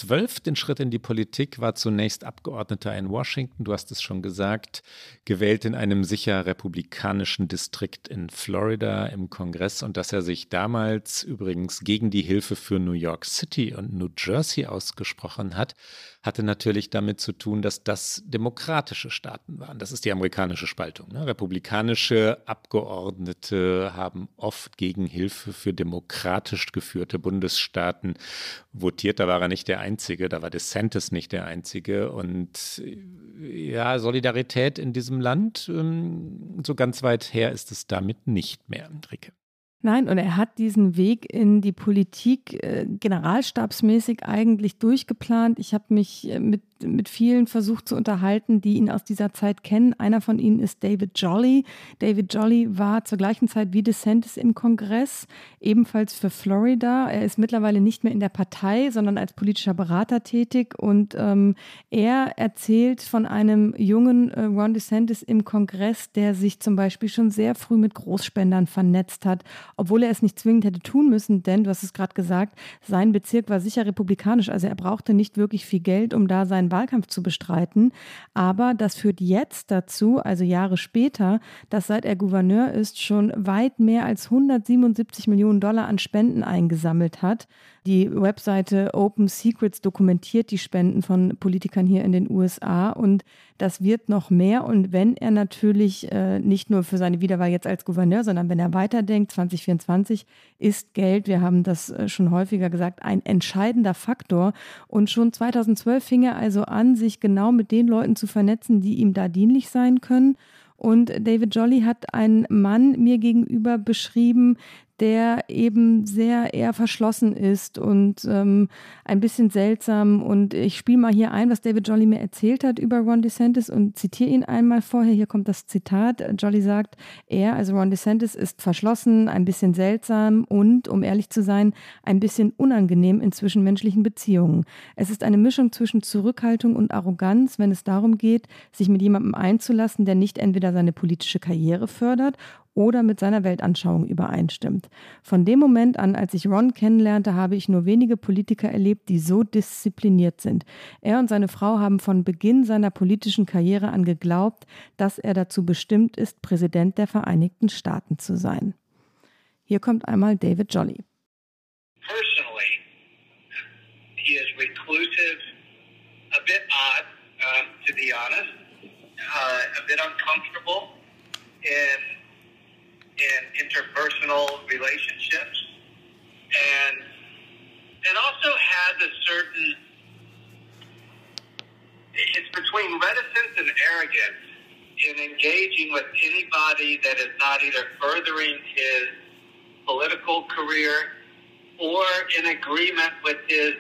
2012 den Schritt in die Politik, war zunächst Abgeordneter in Washington, du hast es schon gesagt, gewählt in einem sicher republikanischen Distrikt in Florida. Florida im Kongress und dass er sich damals übrigens gegen die Hilfe für New York City und New Jersey ausgesprochen hat, hatte natürlich damit zu tun, dass das demokratische Staaten waren. Das ist die amerikanische Spaltung. Ne? Republikanische Abgeordnete haben oft gegen Hilfe für demokratisch geführte Bundesstaaten votiert. Da war er nicht der Einzige, da war DeSantis nicht der Einzige. Und ja, Solidarität in diesem Land, ähm, so ganz weit her ist es damit nicht mehr, Ricke. Nein, und er hat diesen Weg in die Politik äh, generalstabsmäßig eigentlich durchgeplant. Ich habe mich äh, mit mit vielen versucht zu unterhalten, die ihn aus dieser Zeit kennen. Einer von ihnen ist David Jolly. David Jolly war zur gleichen Zeit wie DeSantis im Kongress, ebenfalls für Florida. Er ist mittlerweile nicht mehr in der Partei, sondern als politischer Berater tätig. Und ähm, er erzählt von einem jungen äh, Ron DeSantis im Kongress, der sich zum Beispiel schon sehr früh mit Großspendern vernetzt hat, obwohl er es nicht zwingend hätte tun müssen, denn du hast es gerade gesagt, sein Bezirk war sicher republikanisch, also er brauchte nicht wirklich viel Geld, um da seinen Wahlkampf zu bestreiten. Aber das führt jetzt dazu, also Jahre später, dass seit er Gouverneur ist, schon weit mehr als 177 Millionen Dollar an Spenden eingesammelt hat. Die Webseite Open Secrets dokumentiert die Spenden von Politikern hier in den USA und das wird noch mehr. Und wenn er natürlich äh, nicht nur für seine Wiederwahl jetzt als Gouverneur, sondern wenn er weiterdenkt, 2024 ist Geld, wir haben das äh, schon häufiger gesagt, ein entscheidender Faktor. Und schon 2012 fing er also an, sich genau mit den Leuten zu vernetzen, die ihm da dienlich sein können. Und David Jolly hat einen Mann mir gegenüber beschrieben, der eben sehr eher verschlossen ist und ähm, ein bisschen seltsam. Und ich spiele mal hier ein, was David Jolly mir erzählt hat über Ron DeSantis und zitiere ihn einmal vorher. Hier kommt das Zitat. Jolly sagt, er, also Ron DeSantis, ist verschlossen, ein bisschen seltsam und, um ehrlich zu sein, ein bisschen unangenehm in zwischenmenschlichen Beziehungen. Es ist eine Mischung zwischen Zurückhaltung und Arroganz, wenn es darum geht, sich mit jemandem einzulassen, der nicht entweder seine politische Karriere fördert oder mit seiner Weltanschauung übereinstimmt. Von dem Moment an, als ich Ron kennenlernte, habe ich nur wenige Politiker erlebt, die so diszipliniert sind. Er und seine Frau haben von Beginn seiner politischen Karriere an geglaubt, dass er dazu bestimmt ist, Präsident der Vereinigten Staaten zu sein. Hier kommt einmal David Jolly. Personally, he is reclusive, a bit odd, um, to be honest, uh, a bit uncomfortable, and in interpersonal relationships and it also has a certain it's between reticence and arrogance in engaging with anybody that is not either furthering his political career or in agreement with his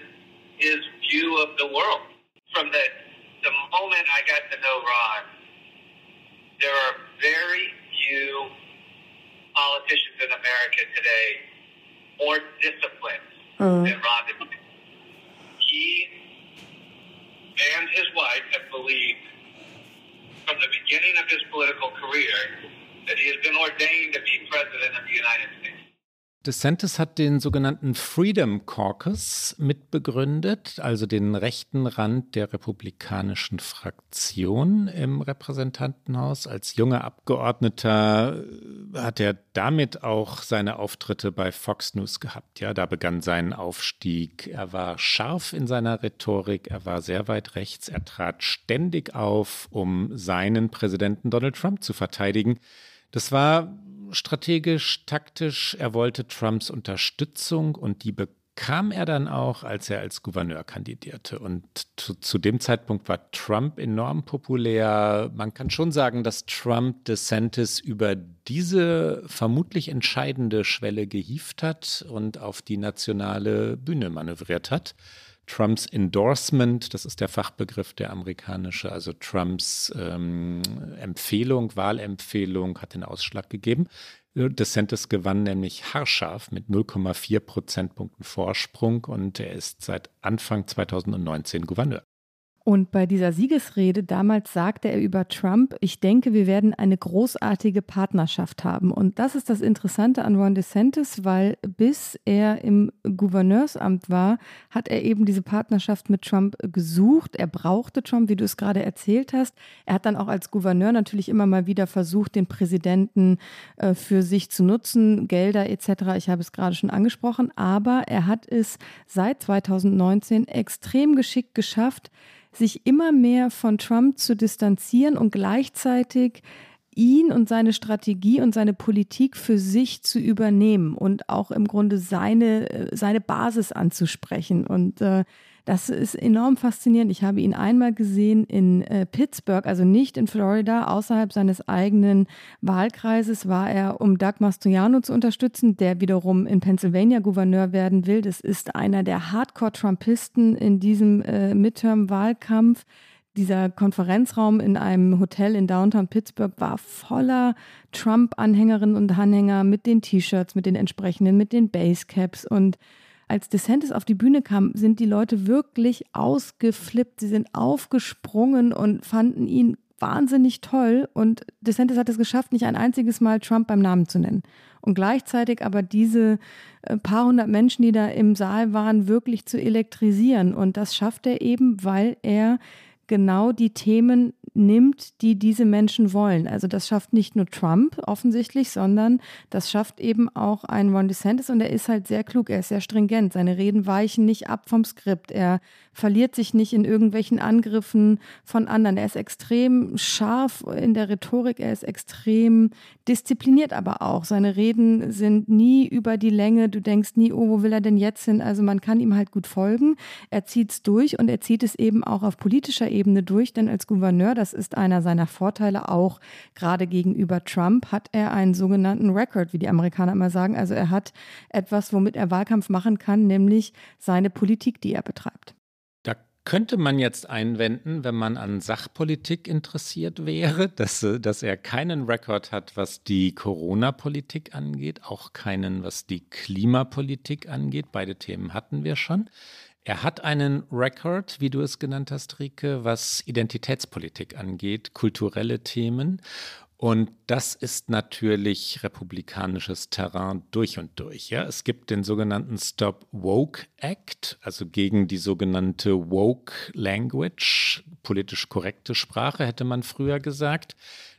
his view of the world. From the the moment I got to know Ron, there are very in America today more disciplined uh. than Ron DeSantis. He and his wife have believed from the beginning of his political career that he has been ordained to be president of the United States. DeSantis hat den sogenannten Freedom Caucus mitbegründet, also den rechten Rand der republikanischen Fraktion im Repräsentantenhaus. Als junger Abgeordneter hat er damit auch seine Auftritte bei Fox News gehabt. Ja, da begann sein Aufstieg. Er war scharf in seiner Rhetorik, er war sehr weit rechts, er trat ständig auf, um seinen Präsidenten Donald Trump zu verteidigen. Das war strategisch, taktisch. Er wollte Trumps Unterstützung und die bekam er dann auch, als er als Gouverneur kandidierte. Und zu, zu, dem Zeitpunkt war Trump enorm populär. Man kann schon sagen, dass Trump DeSantis über diese vermutlich entscheidende Schwelle gehieft hat und auf die nationale Bühne manövriert hat. Trumps Endorsement, das ist der Fachbegriff der amerikanische, also Trumps ähm, Empfehlung, Wahlempfehlung hat den Ausschlag gegeben. DeSantis gewann nämlich haarscharf mit 0,4 Prozentpunkten Vorsprung und er ist seit Anfang 2019 Gouverneur. Und bei dieser Siegesrede damals sagte er über Trump, ich denke, wir werden eine großartige Partnerschaft haben. Und das ist das Interessante an Ron DeSantis, weil bis er im Gouverneursamt war, hat er eben diese Partnerschaft mit Trump gesucht. Er brauchte Trump, wie du es gerade erzählt hast. Er hat dann auch als Gouverneur natürlich immer mal wieder versucht, den Präsidenten äh, für sich zu nutzen, Gelder etc. Ich habe es gerade schon angesprochen. Aber er hat es seit 2019 extrem geschickt geschafft, sich immer mehr von Trump zu distanzieren und gleichzeitig ihn und seine Strategie und seine Politik für sich zu übernehmen und auch im Grunde seine, äh, seine Basis anzusprechen. Und äh, das ist enorm faszinierend. Ich habe ihn einmal gesehen in äh, Pittsburgh, also nicht in Florida, außerhalb seines eigenen Wahlkreises war er, um Doug Mastriano zu unterstützen, der wiederum in Pennsylvania Gouverneur werden will. Das ist einer der Hardcore-Trumpisten in diesem äh, Midterm-Wahlkampf dieser Konferenzraum in einem Hotel in Downtown Pittsburgh war voller Trump-Anhängerinnen und Anhänger mit den T-Shirts, mit den entsprechenden, mit den Basecaps und als DeSantis auf die Bühne kam, sind die Leute wirklich ausgeflippt. Sie sind aufgesprungen und fanden ihn wahnsinnig toll und DeSantis hat es geschafft, nicht ein einziges Mal Trump beim Namen zu nennen. Und gleichzeitig aber diese äh, paar hundert Menschen, die da im Saal waren, wirklich zu elektrisieren. Und das schafft er eben, weil er genau die Themen nimmt, die diese Menschen wollen. Also das schafft nicht nur Trump offensichtlich, sondern das schafft eben auch ein Ron DeSantis und er ist halt sehr klug, er ist sehr stringent. Seine Reden weichen nicht ab vom Skript. Er verliert sich nicht in irgendwelchen Angriffen von anderen. Er ist extrem scharf in der Rhetorik, er ist extrem diszipliniert aber auch. Seine Reden sind nie über die Länge. Du denkst nie, oh, wo will er denn jetzt hin? Also man kann ihm halt gut folgen. Er zieht es durch und er zieht es eben auch auf politischer Ebene durch, denn als Gouverneur, das ist einer seiner Vorteile auch gerade gegenüber Trump, hat er einen sogenannten Record, wie die Amerikaner immer sagen. Also er hat etwas, womit er Wahlkampf machen kann, nämlich seine Politik, die er betreibt. Könnte man jetzt einwenden, wenn man an Sachpolitik interessiert wäre, [LAUGHS] dass, dass er keinen Rekord hat, was die Corona-Politik angeht, auch keinen, was die Klimapolitik angeht. Beide Themen hatten wir schon. Er hat einen Rekord, wie du es genannt hast, Rike, was Identitätspolitik angeht, kulturelle Themen. Und das ist natürlich republikanisches Terrain durch und durch. Ja? Es gibt den sogenannten Stop Woke Act, also gegen die sogenannte Woke Language, politisch korrekte Sprache, hätte man früher gesagt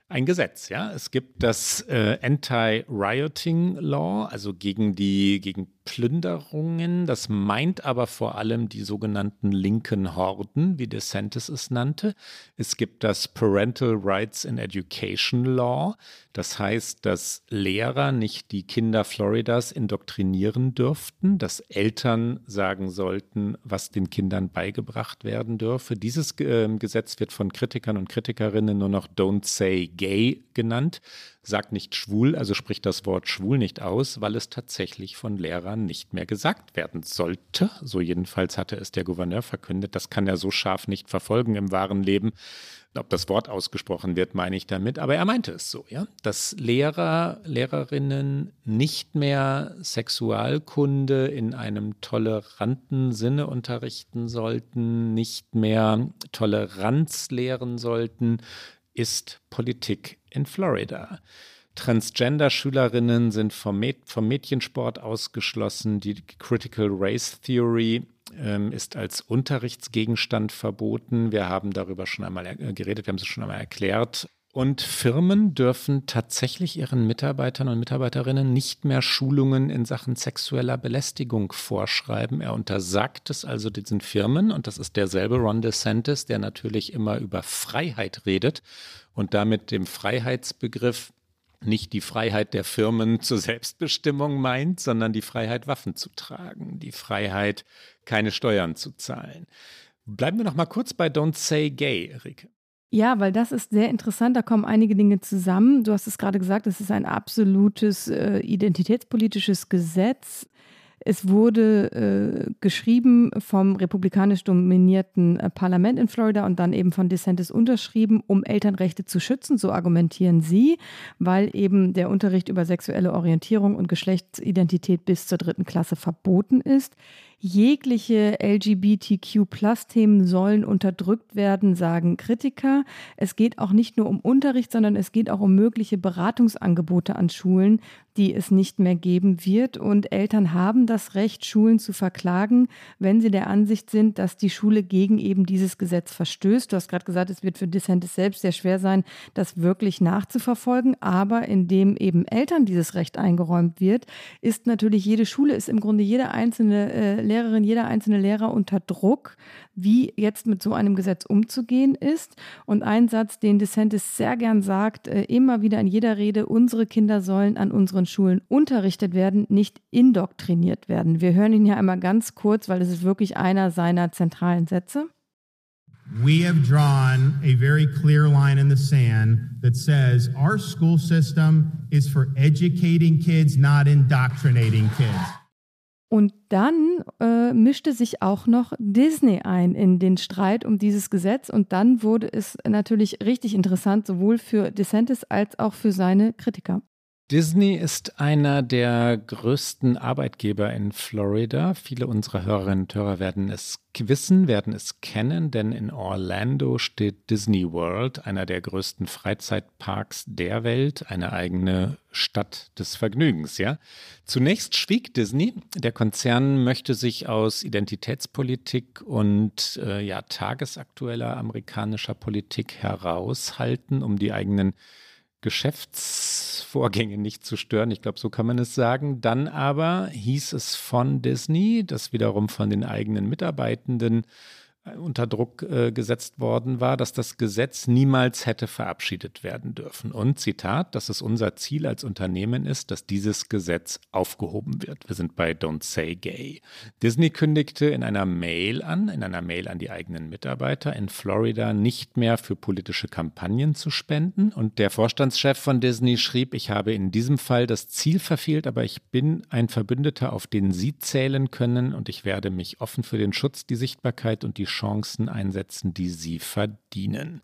ein Gesetz, ja. Es gibt das äh, Anti-Rioting Law, also gegen die gegen Plünderungen. Das meint aber vor allem die sogenannten linken Horden, wie DeSantis es nannte. Es gibt das Parental Rights in Education Law. Das heißt, dass Lehrer nicht die Kinder Floridas indoktrinieren dürften, dass Eltern sagen sollten, was den Kindern beigebracht werden dürfe. Dieses äh, Gesetz wird von Kritikern und Kritikerinnen nur noch Don't Say Gay genannt sagt nicht schwul, also spricht das Wort schwul nicht aus, weil es tatsächlich von Lehrern nicht mehr gesagt werden sollte. So jedenfalls hatte es der Gouverneur verkündet. Das kann er so scharf nicht verfolgen im wahren Leben. Ob das Wort ausgesprochen wird, meine ich damit. Aber er meinte es so, ja, dass Lehrer, Lehrerinnen nicht mehr Sexualkunde in einem toleranten Sinne unterrichten sollten, nicht mehr Toleranz lehren sollten, ist Politik in Florida. Transgender-Schülerinnen sind vom, Mäd vom, Mädchensport ausgeschlossen. Die Critical Race Theory ist als Unterrichtsgegenstand verboten. Wir haben darüber schon einmal äh, geredet, wir haben es schon einmal erklärt. Und Firmen dürfen tatsächlich ihren Mitarbeitern und Mitarbeiterinnen nicht mehr Schulungen in Sachen sexueller Belästigung vorschreiben. Er untersagt es also diesen Firmen und das ist derselbe Ron DeSantis, der natürlich immer über Freiheit redet und damit dem Freiheitsbegriff nicht die Freiheit der Firmen zur Selbstbestimmung meint, sondern die Freiheit, Waffen zu tragen, die Freiheit, keine Steuern zu zahlen. Bleiben wir noch mal kurz bei Don't Say Gay, Rike. Ja, weil das ist sehr interessant. Da kommen einige Dinge zusammen. Du hast es gerade gesagt, es ist ein absolutes äh, identitätspolitisches Gesetz. Es wurde äh, geschrieben vom republikanisch dominierten äh, Parlament in Florida und dann eben von DeSantis unterschrieben, um Elternrechte zu schützen, so argumentieren sie, weil eben der Unterricht über sexuelle Orientierung und Geschlechtsidentität bis zur dritten Klasse verboten ist. Jegliche LGBTQ-Plus-Themen sollen unterdrückt werden, sagen Kritiker. Es geht auch nicht nur um Unterricht, sondern es geht auch um mögliche Beratungsangebote an Schulen, die es nicht mehr geben wird. Und Eltern haben das Recht, Schulen zu verklagen, wenn sie der Ansicht sind, dass die Schule gegen eben dieses Gesetz verstößt. Du hast gerade gesagt, es wird für DeSantis selbst sehr schwer sein, das wirklich nachzuverfolgen. Aber indem eben Eltern dieses Recht eingeräumt wird, ist natürlich jede Schule, ist im Grunde jede einzelne äh, Lehrerin, jeder einzelne Lehrer unter Druck, wie jetzt mit so einem Gesetz umzugehen ist. Und ein Satz, den DeSantis sehr gern sagt, äh, immer wieder in jeder Rede, unsere Kinder sollen an unseren Schulen unterrichtet werden, nicht indoktriniert werden. Wir hören ihn hier einmal ganz kurz, weil es ist wirklich einer seiner zentralen Sätze. We have drawn a very clear line in the sand that says our school system is for educating kids, not indoctrinating kids. Und dann äh, mischte sich auch noch Disney ein in den Streit um dieses Gesetz. Und dann wurde es natürlich richtig interessant, sowohl für DeSantis als auch für seine Kritiker. Disney ist einer der größten Arbeitgeber in Florida. Viele unserer Hörerinnen und Hörer werden es wissen, werden es kennen, denn in Orlando steht Disney World, einer der größten Freizeitparks der Welt, eine eigene Stadt des Vergnügens, ja. Zunächst schwieg Disney. Der Konzern möchte sich aus Identitätspolitik und äh, ja tagesaktueller amerikanischer Politik heraushalten, um die eigenen Geschäftsvorgänge nicht zu stören. Ich glaube, so kann man es sagen. Dann aber hieß es von Disney, das wiederum von den eigenen Mitarbeitenden unter Druck äh, gesetzt worden war, dass das Gesetz niemals hätte verabschiedet werden dürfen. Und Zitat, dass es unser Ziel als Unternehmen ist, dass dieses Gesetz aufgehoben wird. Wir sind bei Don't Say Gay. Disney kündigte in einer Mail an, in einer Mail an die eigenen Mitarbeiter in Florida nicht mehr für politische Kampagnen zu spenden. Und der Vorstandschef von Disney schrieb, ich habe in diesem Fall das Ziel verfehlt, aber ich bin ein Verbündeter, auf den Sie zählen können und ich werde mich offen für den Schutz, die Sichtbarkeit und die Chancen einsetzen, die sie verdienen.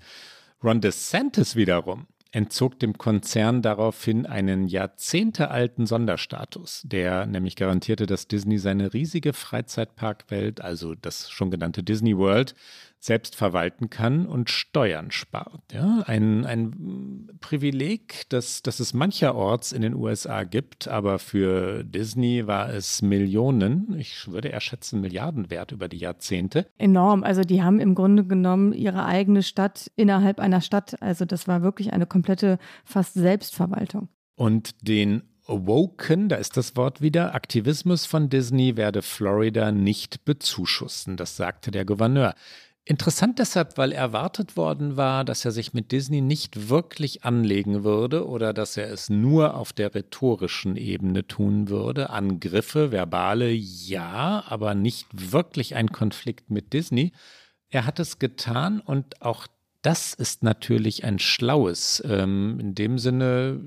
Ron DeSantis wiederum entzog dem Konzern daraufhin einen jahrzehntealten Sonderstatus, der nämlich garantierte, dass Disney seine riesige Freizeitparkwelt, also das schon genannte Disney World, selbst verwalten kann und Steuern spart. Ja, ein, ein Privileg, das, das es mancherorts in den USA gibt, aber für Disney war es Millionen, ich würde eher schätzen Milliarden wert über die Jahrzehnte. Enorm. Also die haben im Grunde genommen ihre eigene Stadt innerhalb einer Stadt. Also das war wirklich eine komplette fast Selbstverwaltung. Und den Woken, da ist das Wort wieder, Aktivismus von Disney werde Florida nicht bezuschussen, das sagte der Gouverneur. Interessant deshalb, weil erwartet worden war, dass er sich mit Disney nicht wirklich anlegen würde oder dass er es nur auf der rhetorischen Ebene tun würde. Angriffe, verbale, ja, aber nicht wirklich ein Konflikt mit Disney. Er hat es getan und auch das ist natürlich ein schlaues, ähm, in dem Sinne,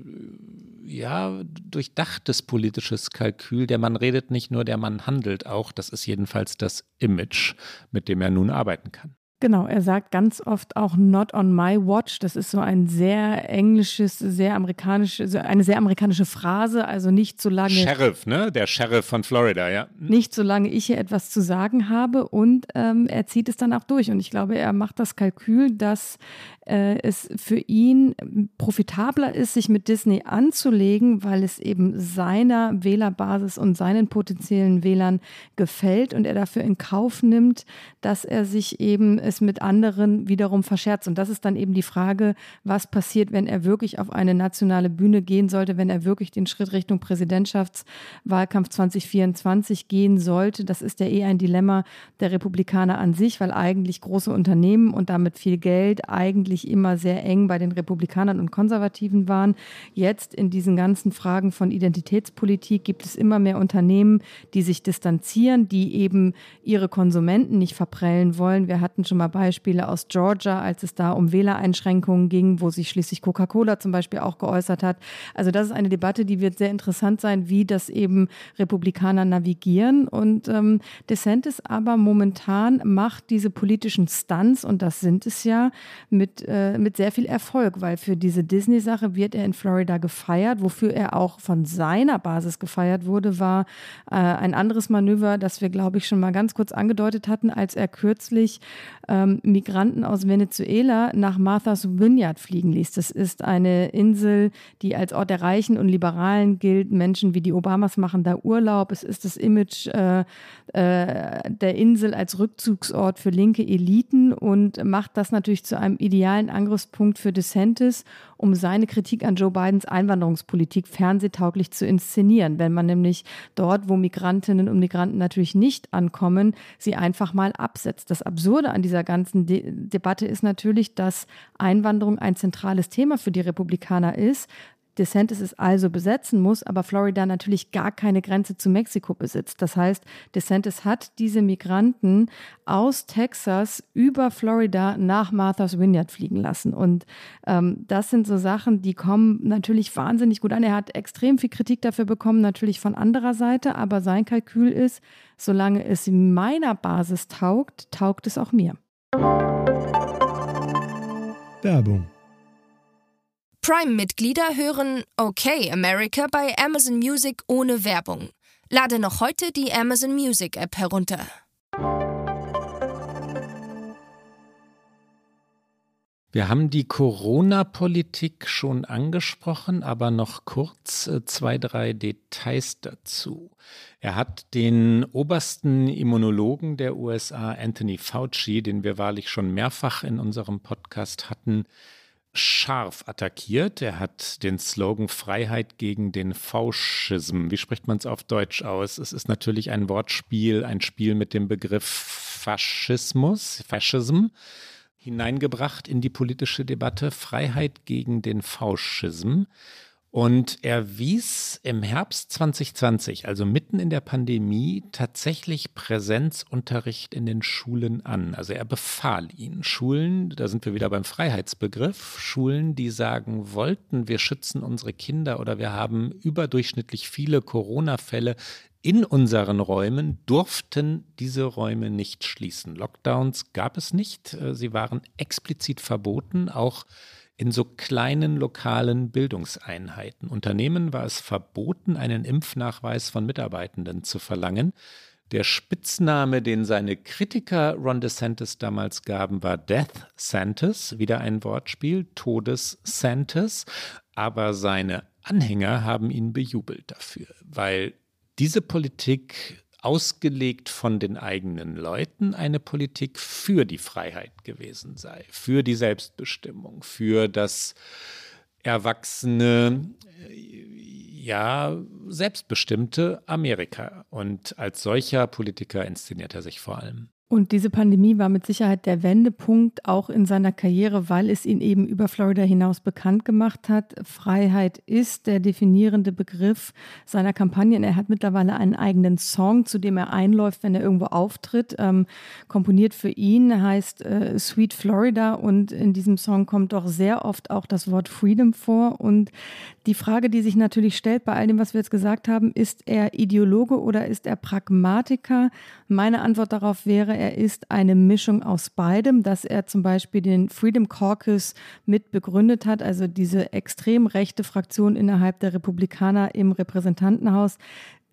ja, durchdachtes politisches Kalkül. Der Mann redet nicht nur, der Mann handelt auch. Das ist jedenfalls das Image, mit dem er nun arbeiten kann. Genau, er sagt ganz oft auch not on my watch. Das ist so ein sehr englisches, sehr amerikanisches, eine sehr amerikanische Phrase, also nicht so lange. Sheriff, ne? Der Sheriff von Florida, ja. Hm. Nicht solange ich hier etwas zu sagen habe und ähm, er zieht es dann auch durch. Und ich glaube, er macht das Kalkül, dass äh, es für ihn profitabler ist, sich mit Disney anzulegen, weil es eben seiner Wählerbasis und seinen potenziellen Wählern gefällt und er dafür in Kauf nimmt, dass er sich eben es mit anderen wiederum verscherzt. Und das ist dann eben die Frage, was passiert, wenn er wirklich auf eine nationale Bühne gehen sollte, wenn er wirklich den Schritt Richtung Präsidentschaftswahlkampf 2024 gehen sollte. Das ist ja eh ein Dilemma der Republikaner an sich, weil eigentlich große Unternehmen und damit viel Geld eigentlich immer sehr eng bei den Republikanern und Konservativen waren. Jetzt in diesen ganzen Fragen von Identitätspolitik gibt es immer mehr Unternehmen, die sich distanzieren, die eben ihre Konsumenten nicht verprellen wollen. Wir hatten schon mal Beispiele aus Georgia, als es da um Wählereinschränkungen ging, wo sich schließlich Coca-Cola zum Beispiel auch geäußert hat. Also das ist eine Debatte, die wird sehr interessant sein, wie das eben Republikaner navigieren. Und ähm, DeSantis aber momentan macht diese politischen Stunts, und das sind es ja, mit äh, mit sehr viel Erfolg, weil für diese Disney-Sache wird er in Florida gefeiert. Wofür er auch von seiner Basis gefeiert wurde, war äh, ein anderes Manöver, das wir, glaube ich, schon mal ganz kurz angedeutet hatten, als er kürzlich ähm, Migranten aus Venezuela nach Martha's Vineyard fliegen ließ. Das ist eine Insel, die als Ort der Reichen und Liberalen gilt. Menschen wie die Obamas machen da Urlaub. Es ist das Image äh, äh, der Insel als Rückzugsort für linke Eliten und macht das natürlich zu einem idealen Angriffspunkt für DeSantis, um seine Kritik an Joe Bidens Einwanderungspolitik fernsehtauglich zu inszenieren. Wenn man nämlich dort, wo Migrantinnen und Migranten natürlich nicht ankommen, sie einfach mal absetzt. Das Absurde an dieser ganzen De Debatte ist natürlich, dass Einwanderung ein zentrales Thema für die Republikaner ist. DeSantis es also besetzen muss, aber Florida natürlich gar keine Grenze zu Mexiko besitzt. Das heißt, DeSantis hat diese Migranten aus Texas über Florida nach Martha's Vineyard fliegen lassen. Und ähm, das sind so Sachen, die kommen natürlich wahnsinnig gut an. Er hat extrem viel Kritik dafür bekommen, natürlich von anderer Seite, aber sein Kalkül ist, solange es meiner Basis taugt, taugt es auch mir. Werbung Prime-Mitglieder hören Okay America bei Amazon Music ohne Werbung. Lade noch heute die Amazon Music App herunter. Wir haben die Corona-Politik schon angesprochen, aber noch kurz äh, zwei, drei Details dazu. Er hat den obersten Immunologen der USA, Anthony Fauci, den wir wahrlich schon mehrfach in unserem Podcast hatten, scharf attackiert. Er hat den Slogan Freiheit gegen den Fauschism. Wie spricht man es auf Deutsch aus? Es ist natürlich ein Wortspiel, ein Spiel mit dem Begriff Faschismus, Fascism hineingebracht in die politische Debatte, Freiheit gegen den Fauschism. Und er wies im Herbst 2020, also mitten in der Pandemie, tatsächlich Präsenzunterricht in den Schulen an. Also er befahl ihn. Schulen, da sind wir wieder beim Freiheitsbegriff, Schulen, die sagen wollten, wir schützen unsere Kinder oder wir haben überdurchschnittlich viele Corona-Fälle in unseren Räumen durften diese Räume nicht schließen. Lockdowns gab es nicht. Sie waren explizit verboten, auch in so kleinen lokalen Bildungseinheiten. Unternehmen war es verboten, einen Impfnachweis von Mitarbeitenden zu verlangen. Der Spitzname, den seine Kritiker Ron DeSantis damals gaben, war Death Santis, wieder ein Wortspiel, Todes Santis. Aber seine Anhänger haben ihn bejubelt dafür, weil diese Politik ausgelegt von den eigenen Leuten eine Politik für die Freiheit gewesen sei, für die Selbstbestimmung, für das erwachsene, ja, selbstbestimmte Amerika. Und als solcher Politiker inszeniert er sich vor allem. Und diese Pandemie war mit Sicherheit der Wendepunkt auch in seiner Karriere, weil es ihn eben über Florida hinaus bekannt gemacht hat. Freiheit ist der definierende Begriff seiner Kampagnen. Er hat mittlerweile einen eigenen Song, zu dem er einläuft, wenn er irgendwo auftritt, ähm, komponiert für ihn, heißt äh, Sweet Florida und in diesem Song kommt doch sehr oft auch das Wort Freedom vor. Und die Frage, die sich natürlich stellt bei all dem, was wir jetzt gesagt haben, ist er Ideologe oder ist er Pragmatiker? Meine Antwort darauf wäre, er ist eine Mischung aus beidem, dass er zum Beispiel den Freedom Caucus mit begründet hat, also diese extrem rechte Fraktion innerhalb der Republikaner im Repräsentantenhaus,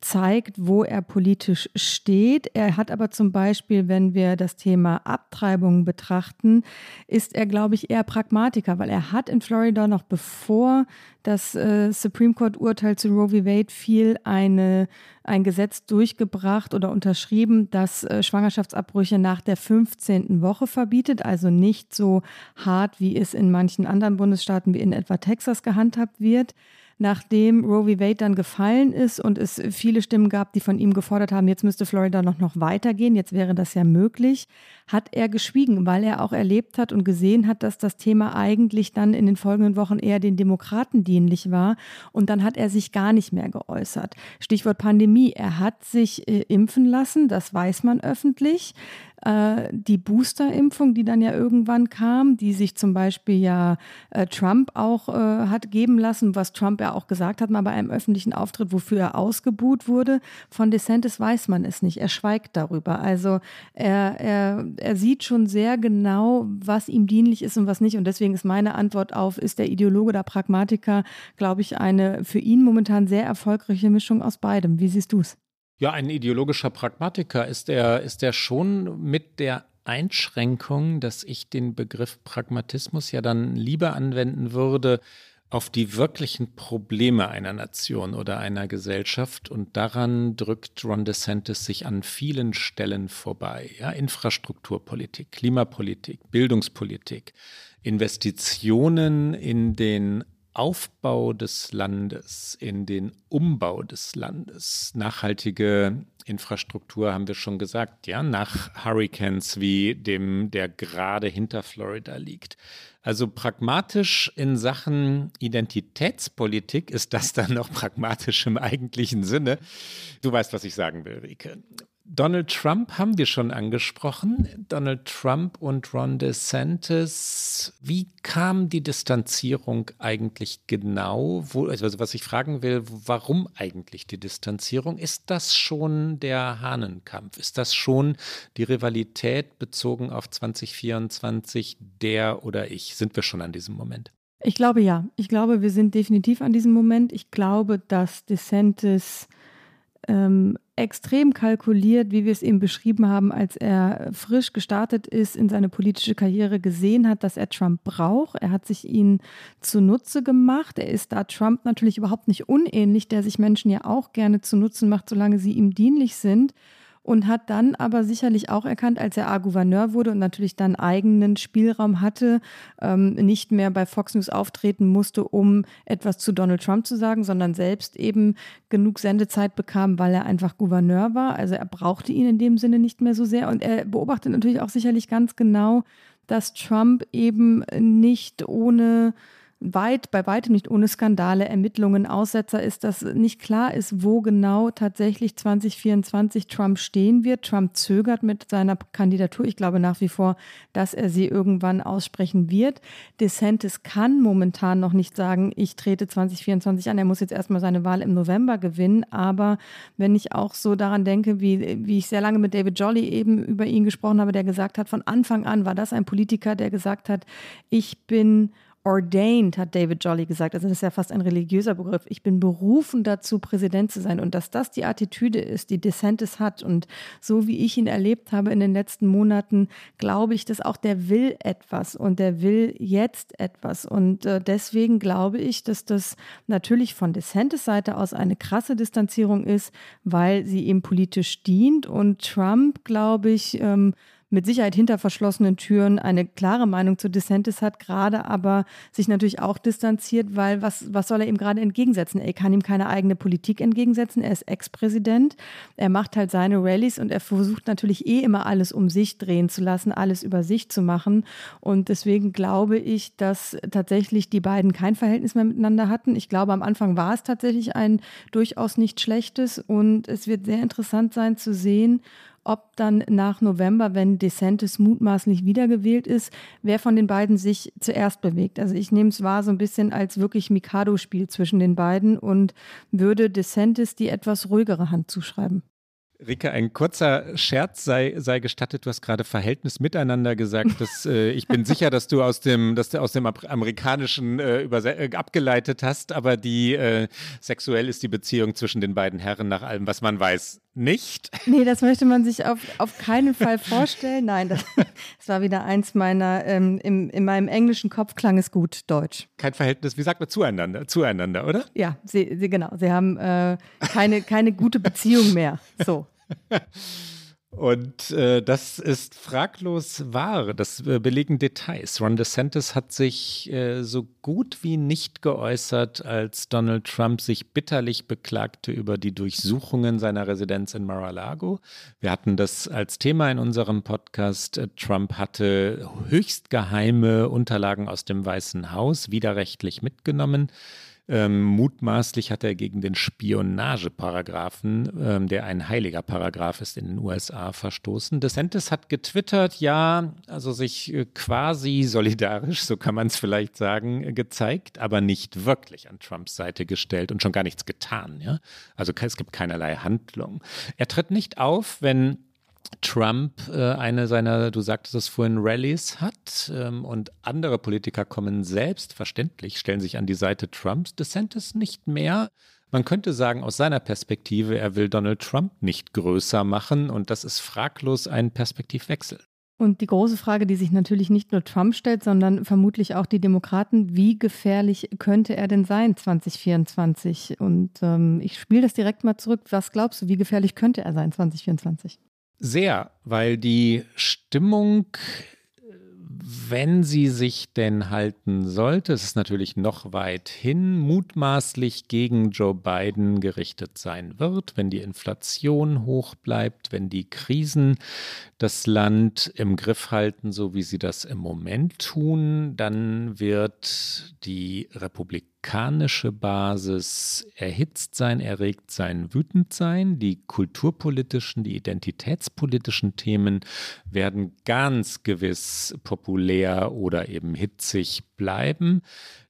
zeigt, wo er politisch steht. Er hat aber zum Beispiel, wenn wir das Thema Abtreibung betrachten, ist er, glaube ich, eher Pragmatiker, weil er hat in Florida noch bevor das äh, Supreme Court Urteil zu Roe v. Wade fiel, eine, ein Gesetz durchgebracht oder unterschrieben, das äh, Schwangerschaftsabbrüche nach der 15. Woche verbietet, also nicht so hart, wie es in manchen anderen Bundesstaaten wie in etwa Texas gehandhabt wird nachdem Roe v. Wade dann gefallen ist und es viele Stimmen gab, die von ihm gefordert haben, jetzt müsste Florida noch, noch weitergehen, jetzt wäre das ja möglich, hat er geschwiegen, weil er auch erlebt hat und gesehen hat, dass das Thema eigentlich dann in den folgenden Wochen eher den Demokraten dienlich war. Und dann hat er sich gar nicht mehr geäußert. Stichwort Pandemie. Er hat sich äh, impfen lassen, das weiß man öffentlich äh, die Boosterimpfung, die dann ja irgendwann kam, die sich zum Beispiel ja äh, Trump auch äh, hat geben lassen, was Trump ja auch gesagt hat, mal bei einem öffentlichen Auftritt, wofür er ausgebuht wurde. Von DeSantis weiß man es nicht. Er schweigt darüber. Also er, er, er sieht schon sehr genau, was ihm dienlich ist und was nicht. Und deswegen ist meine Antwort auf, ist der Ideologe oder Pragmatiker, glaube ich, eine für ihn momentan sehr erfolgreiche Mischung aus beidem. Wie siehst du es? Ja, ein ideologischer Pragmatiker ist er, ist er schon mit der Einschränkung, dass ich den Begriff Pragmatismus ja dann lieber anwenden würde auf die wirklichen Probleme einer Nation oder einer Gesellschaft. Und daran drückt Ron DeSantis sich an vielen Stellen vorbei. Ja, Infrastrukturpolitik, Klimapolitik, Bildungspolitik, Investitionen in den Aufbau des Landes, in den Umbau des Landes, nachhaltige Infrastruktur haben wir schon gesagt, ja, nach Hurricanes wie dem, der gerade hinter Florida liegt. Also pragmatisch in Sachen Identitätspolitik ist das dann noch pragmatisch im eigentlichen Sinne. Du weißt, was ich sagen will, Rike. Donald Trump haben wir schon angesprochen. Donald Trump und Ron DeSantis. Wie kam die Distanzierung eigentlich genau? Wo, also was ich fragen will, warum eigentlich die Distanzierung? Ist das schon der Hahnenkampf? Ist das schon die Rivalität bezogen auf 2024, der oder ich? Sind wir schon an diesem Moment? Ich glaube ja. Ich glaube, wir sind definitiv an diesem Moment. Ich glaube, dass DeSantis ähm, extrem kalkuliert, wie wir es eben beschrieben haben, als er frisch gestartet ist in seine politische Karriere, gesehen hat, dass er Trump braucht. Er hat sich ihn zunutze gemacht. Er ist da Trump natürlich überhaupt nicht unähnlich, der sich Menschen ja auch gerne zu Nutzen macht, solange sie ihm dienlich sind und hat dann aber sicherlich auch erkannt, als er A-Gouverneur wurde und natürlich dann eigenen Spielraum hatte, ähm, nicht mehr bei Fox News auftreten musste, um etwas zu Donald Trump zu sagen, sondern selbst eben genug Sendezeit bekam, weil er einfach Gouverneur war. Also er brauchte ihn in dem Sinne nicht mehr so sehr und er beobachtet natürlich auch sicherlich ganz genau, dass Trump eben nicht ohne weit, bei weitem nicht ohne Skandale, Ermittlungen, Aussetzer ist, dass nicht klar ist, wo genau tatsächlich 2024 Trump stehen wird. Trump zögert mit seiner Kandidatur. Ich glaube nach wie vor, dass er sie irgendwann aussprechen wird. DeSantis kann momentan noch nicht sagen, ich trete 2024 an. Er muss jetzt erstmal seine Wahl im November gewinnen. Aber wenn ich auch so daran denke, wie, wie ich sehr lange mit David Jolly eben über ihn gesprochen habe, der gesagt hat, von Anfang an war das ein Politiker, der gesagt hat, ich bin ordained, hat David Jolly gesagt. Also das ist ja fast ein religiöser Begriff. Ich bin berufen dazu, Präsident zu sein. Und dass das die Attitüde ist, die DeSantis hat und so wie ich ihn erlebt habe in den letzten Monaten, glaube ich, dass auch der will etwas und der will jetzt etwas. Und äh, deswegen glaube ich, dass das natürlich von DeSantis Seite aus eine krasse Distanzierung ist, weil sie ihm politisch dient. Und Trump, glaube ich, ähm, mit Sicherheit hinter verschlossenen Türen eine klare Meinung zu DeSantis hat, gerade aber sich natürlich auch distanziert, weil was, was soll er ihm gerade entgegensetzen? Er kann ihm keine eigene Politik entgegensetzen. Er ist Ex-Präsident. Er macht halt seine Rallyes und er versucht natürlich eh immer alles um sich drehen zu lassen, alles über sich zu machen. Und deswegen glaube ich, dass tatsächlich die beiden kein Verhältnis mehr miteinander hatten. Ich glaube, am Anfang war es tatsächlich ein durchaus nicht schlechtes und es wird sehr interessant sein zu sehen, ob dann nach November, wenn DeSantis mutmaßlich wiedergewählt ist, wer von den beiden sich zuerst bewegt. Also ich nehme es wahr so ein bisschen als wirklich Mikado-Spiel zwischen den beiden und würde DeSantis die etwas ruhigere Hand zuschreiben. Rike, ein kurzer Scherz sei, sei gestattet. Du hast gerade Verhältnis miteinander gesagt. Dass, äh, ich bin sicher, dass du aus dem, dass du aus dem amerikanischen äh, äh, abgeleitet hast, aber die äh, sexuell ist die Beziehung zwischen den beiden Herren nach allem, was man weiß, nicht. [LAUGHS] Nee, das möchte man sich auf, auf keinen Fall vorstellen. Nein, das, [LAUGHS] das war wieder eins meiner, ähm, im, in meinem englischen Kopf klang es gut Deutsch. Kein Verhältnis, wie sagt man, zueinander, zueinander, oder? Ja, sie, sie genau. Sie haben äh, keine, keine gute Beziehung mehr. So. [LAUGHS] Und äh, das ist fraglos wahr. Das äh, belegen Details. Ron DeSantis hat sich äh, so gut wie nicht geäußert, als Donald Trump sich bitterlich beklagte über die Durchsuchungen seiner Residenz in Mar-a-Lago. Wir hatten das als Thema in unserem Podcast. Äh, Trump hatte höchst geheime Unterlagen aus dem Weißen Haus widerrechtlich mitgenommen. Ähm, mutmaßlich hat er gegen den Spionageparagraphen, ähm, der ein heiliger Paragraph ist in den USA, verstoßen. DeSantis hat getwittert, ja, also sich äh, quasi solidarisch, so kann man es vielleicht sagen, äh, gezeigt, aber nicht wirklich an Trumps Seite gestellt und schon gar nichts getan. Ja? Also es gibt keinerlei Handlung. Er tritt nicht auf, wenn Trump äh, eine seiner, du sagtest es vorhin, Rallies hat ähm, und andere Politiker kommen selbstverständlich, stellen sich an die Seite Trumps, DeSantis nicht mehr. Man könnte sagen, aus seiner Perspektive, er will Donald Trump nicht größer machen und das ist fraglos ein Perspektivwechsel. Und die große Frage, die sich natürlich nicht nur Trump stellt, sondern vermutlich auch die Demokraten, wie gefährlich könnte er denn sein 2024? Und ähm, ich spiele das direkt mal zurück. Was glaubst du, wie gefährlich könnte er sein 2024? Sehr, weil die Stimmung, wenn sie sich denn halten sollte, es ist natürlich noch weit hin, mutmaßlich gegen Joe Biden gerichtet sein wird, wenn die Inflation hoch bleibt, wenn die Krisen das Land im Griff halten, so wie sie das im Moment tun, dann wird die Republik amerikanische Basis erhitzt sein, erregt sein, wütend sein. Die kulturpolitischen, die identitätspolitischen Themen werden ganz gewiss populär oder eben hitzig bleiben.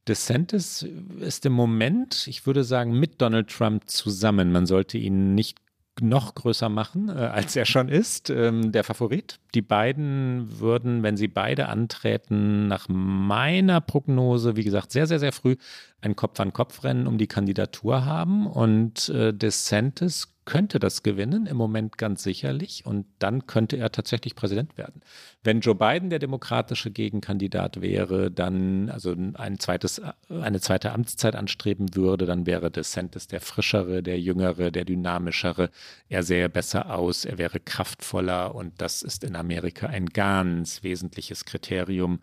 DeSantis ist im Moment, ich würde sagen, mit Donald Trump zusammen. Man sollte ihn nicht noch größer machen, äh, als er schon ist, ähm, der Favorit. Die beiden würden, wenn sie beide antreten, nach meiner Prognose, wie gesagt, sehr, sehr, sehr früh ein Kopf-an-Kopf-Rennen um die Kandidatur haben. Und äh, DeSantis könnte das gewinnen, im Moment ganz sicherlich. Und dann könnte er tatsächlich Präsident werden. Wenn Joe Biden der demokratische Gegenkandidat wäre, dann also ein zweites, eine zweite Amtszeit anstreben würde, dann wäre DeSantis der frischere, der jüngere, der dynamischere. Er sähe besser aus, er wäre kraftvoller und das ist in Amerika ein ganz wesentliches Kriterium.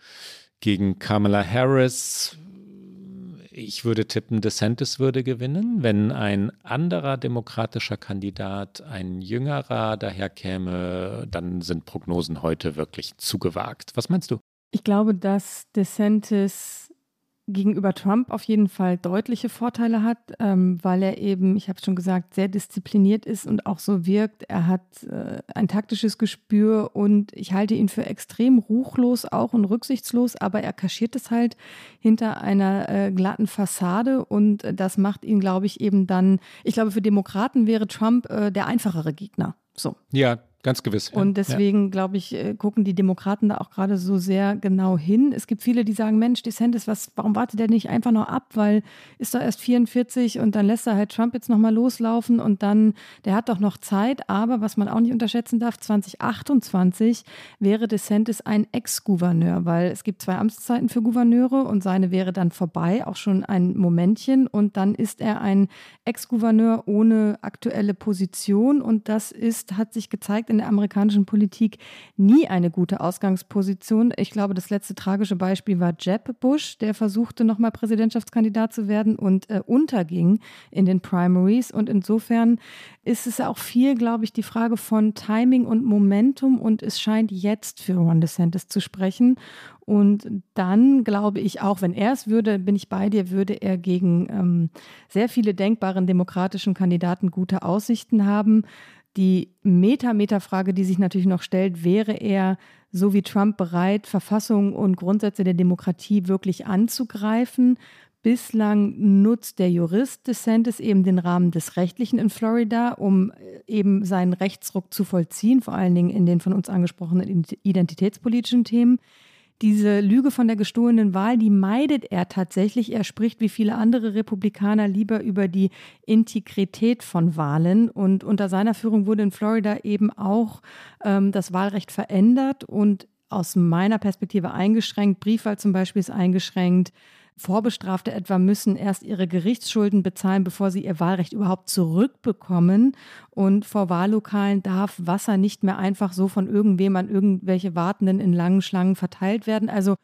Gegen Kamala Harris ich würde tippen, DeSantis würde gewinnen. Wenn ein anderer demokratischer Kandidat, ein jüngerer daherkäme, dann sind Prognosen heute wirklich zu gewagt. Was meinst du? Ich glaube, dass DeSantis gegenüber Trump auf jeden Fall deutliche Vorteile hat, ähm, weil er eben, ich habe schon gesagt, sehr diszipliniert ist und auch so wirkt. Er hat äh, ein taktisches Gespür und ich halte ihn für extrem ruchlos auch und rücksichtslos, aber er kaschiert es halt hinter einer äh, glatten Fassade und das macht ihn, glaube ich, eben dann, ich glaube, für Demokraten wäre Trump äh, der einfachere Gegner. So. Ja, Ganz gewiss. Ja. Und deswegen, ja. glaube ich, äh, gucken die Demokraten da auch gerade so sehr genau hin. Es gibt viele, die sagen, Mensch, DeSantis, was, warum wartet der nicht einfach noch ab? Weil ist doch erst 44 und dann lässt er halt Trump jetzt nochmal loslaufen und dann, der hat doch noch Zeit. Aber was man auch nicht unterschätzen darf, 2028 wäre DeSantis ein Ex-Gouverneur, weil es gibt zwei Amtszeiten für Gouverneure und seine wäre dann vorbei, auch schon ein Momentchen. Und dann ist er ein Ex-Gouverneur ohne aktuelle Position und das ist, hat sich gezeigt, in der amerikanischen Politik nie eine gute Ausgangsposition. Ich glaube, das letzte tragische Beispiel war Jeb Bush, der versuchte, nochmal Präsidentschaftskandidat zu werden und äh, unterging in den Primaries. Und insofern ist es auch viel, glaube ich, die Frage von Timing und Momentum. Und es scheint jetzt für Ron DeSantis zu sprechen. Und dann glaube ich auch, wenn er es würde, bin ich bei dir, würde er gegen ähm, sehr viele denkbaren demokratischen Kandidaten gute Aussichten haben. Die Meta-Meta-Frage, die sich natürlich noch stellt, wäre er so wie Trump bereit, Verfassung und Grundsätze der Demokratie wirklich anzugreifen? Bislang nutzt der Jurist DeSantis eben den Rahmen des Rechtlichen in Florida, um eben seinen Rechtsruck zu vollziehen, vor allen Dingen in den von uns angesprochenen identitätspolitischen Themen diese Lüge von der gestohlenen Wahl, die meidet er tatsächlich. Er spricht wie viele andere Republikaner lieber über die Integrität von Wahlen. Und unter seiner Führung wurde in Florida eben auch ähm, das Wahlrecht verändert und aus meiner Perspektive eingeschränkt. Briefwahl zum Beispiel ist eingeschränkt. Vorbestrafte etwa müssen erst ihre Gerichtsschulden bezahlen, bevor sie ihr Wahlrecht überhaupt zurückbekommen. Und vor Wahllokalen darf Wasser nicht mehr einfach so von irgendwem an irgendwelche Wartenden in langen Schlangen verteilt werden. Also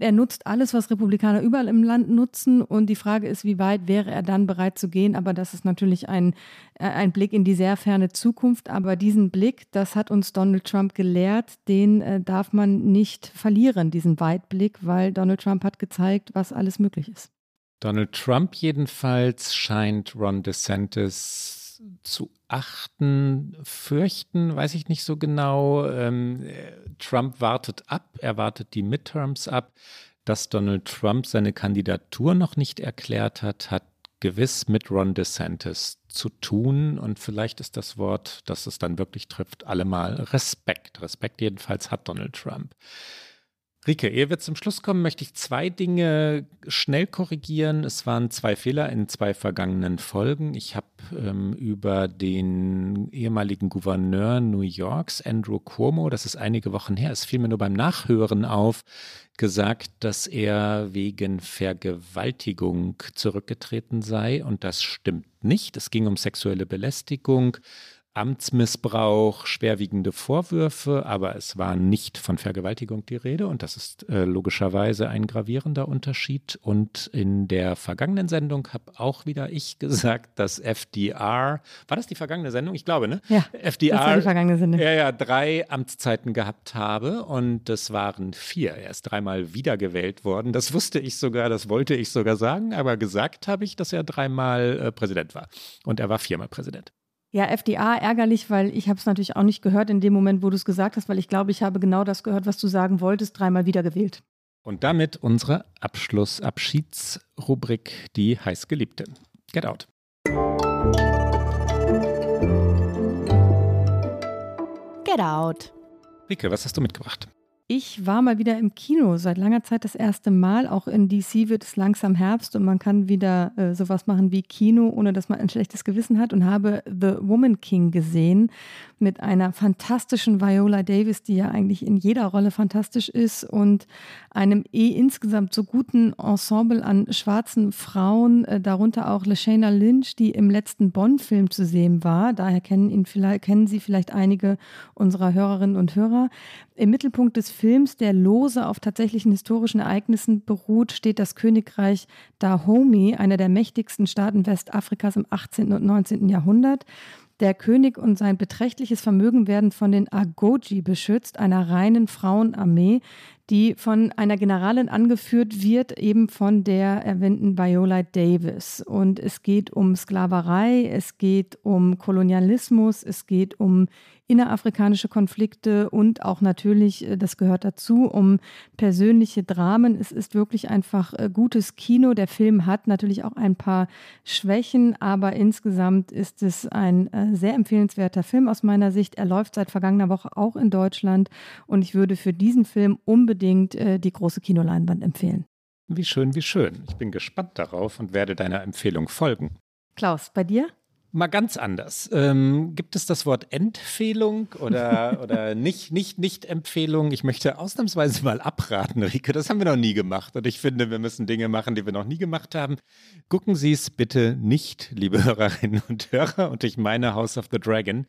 er nutzt alles, was Republikaner überall im Land nutzen. Und die Frage ist, wie weit wäre er dann bereit zu gehen? Aber das ist natürlich ein, äh, ein Blick in die sehr ferne Zukunft. Aber diesen Blick, das hat uns Donald Trump gelehrt, den äh, darf man nicht verlieren, diesen Weitblick, weil Donald Trump hat gezeigt, was alles möglich ist. Donald Trump jedenfalls scheint Ron DeSantis zu achten, fürchten, weiß ich nicht so genau. Ähm, Trump wartet ab, er wartet die Midterms ab. Dass Donald Trump seine Kandidatur noch nicht erklärt hat, hat gewiss mit Ron DeSantis zu tun. Und vielleicht ist das Wort, das es dann wirklich trifft, allemal Respekt. Respekt jedenfalls hat Donald Trump. Rike, ehe wir zum Schluss kommen, möchte ich zwei Dinge schnell korrigieren. Es waren zwei Fehler in zwei vergangenen Folgen. Ich habe ähm, über den ehemaligen Gouverneur New Yorks, Andrew Cuomo, das ist einige Wochen her, es fiel mir nur beim Nachhören auf, gesagt, dass er wegen Vergewaltigung zurückgetreten sei. Und das stimmt nicht. Es ging um sexuelle Belästigung. Amtsmissbrauch, schwerwiegende Vorwürfe, aber es war nicht von Vergewaltigung die Rede und das ist äh, logischerweise ein gravierender Unterschied. Und in der vergangenen Sendung habe auch wieder ich gesagt, dass FDR, war das die vergangene Sendung? Ich glaube, ne? Ja, FDR, das war die vergangene Sendung. Ja, ja, drei Amtszeiten gehabt habe und das waren vier. Er ist dreimal wiedergewählt worden. Das wusste ich sogar, das wollte ich sogar sagen, aber gesagt habe ich, dass er dreimal äh, Präsident war und er war viermal Präsident. Ja, FDA ärgerlich, weil ich habe es natürlich auch nicht gehört in dem Moment, wo du es gesagt hast, weil ich glaube, ich habe genau das gehört, was du sagen wolltest, dreimal wiedergewählt. Und damit unsere Abschluss-Abschiedsrubrik, die heißgeliebte. Get out. Get Out. Rike, was hast du mitgebracht? Ich war mal wieder im Kino, seit langer Zeit das erste Mal. Auch in DC wird es langsam Herbst und man kann wieder äh, sowas machen wie Kino, ohne dass man ein schlechtes Gewissen hat. Und habe The Woman King gesehen mit einer fantastischen Viola Davis, die ja eigentlich in jeder Rolle fantastisch ist und einem eh insgesamt so guten Ensemble an schwarzen Frauen, äh, darunter auch LaShayna Lynch, die im letzten Bond-Film zu sehen war. Daher kennen, ihn vielleicht, kennen sie vielleicht einige unserer Hörerinnen und Hörer. Im Mittelpunkt des Films, der lose auf tatsächlichen historischen Ereignissen beruht, steht das Königreich Dahomey, einer der mächtigsten Staaten Westafrikas im 18. und 19. Jahrhundert. Der König und sein beträchtliches Vermögen werden von den Agoji beschützt, einer reinen Frauenarmee, die von einer Generalin angeführt wird, eben von der erwähnten Viola Davis. Und es geht um Sklaverei, es geht um Kolonialismus, es geht um innerafrikanische Konflikte und auch natürlich, äh, das gehört dazu, um persönliche Dramen. Es ist wirklich einfach äh, gutes Kino. Der Film hat natürlich auch ein paar Schwächen, aber insgesamt ist es ein äh, sehr empfehlenswerter Film aus meiner Sicht. Er läuft seit vergangener Woche auch in Deutschland und ich würde für diesen Film unbedingt die große Kinoleinwand empfehlen. Wie schön, wie schön. Ich bin gespannt darauf und werde deiner Empfehlung folgen. Klaus, bei dir? Mal ganz anders. Ähm, gibt es das Wort Empfehlung oder, [LAUGHS] oder nicht, nicht, nicht Empfehlung? Ich möchte ausnahmsweise mal abraten, Rike. Das haben wir noch nie gemacht. Und ich finde, wir müssen Dinge machen, die wir noch nie gemacht haben. Gucken Sie es bitte nicht, liebe Hörerinnen und Hörer. Und ich meine House of the Dragon,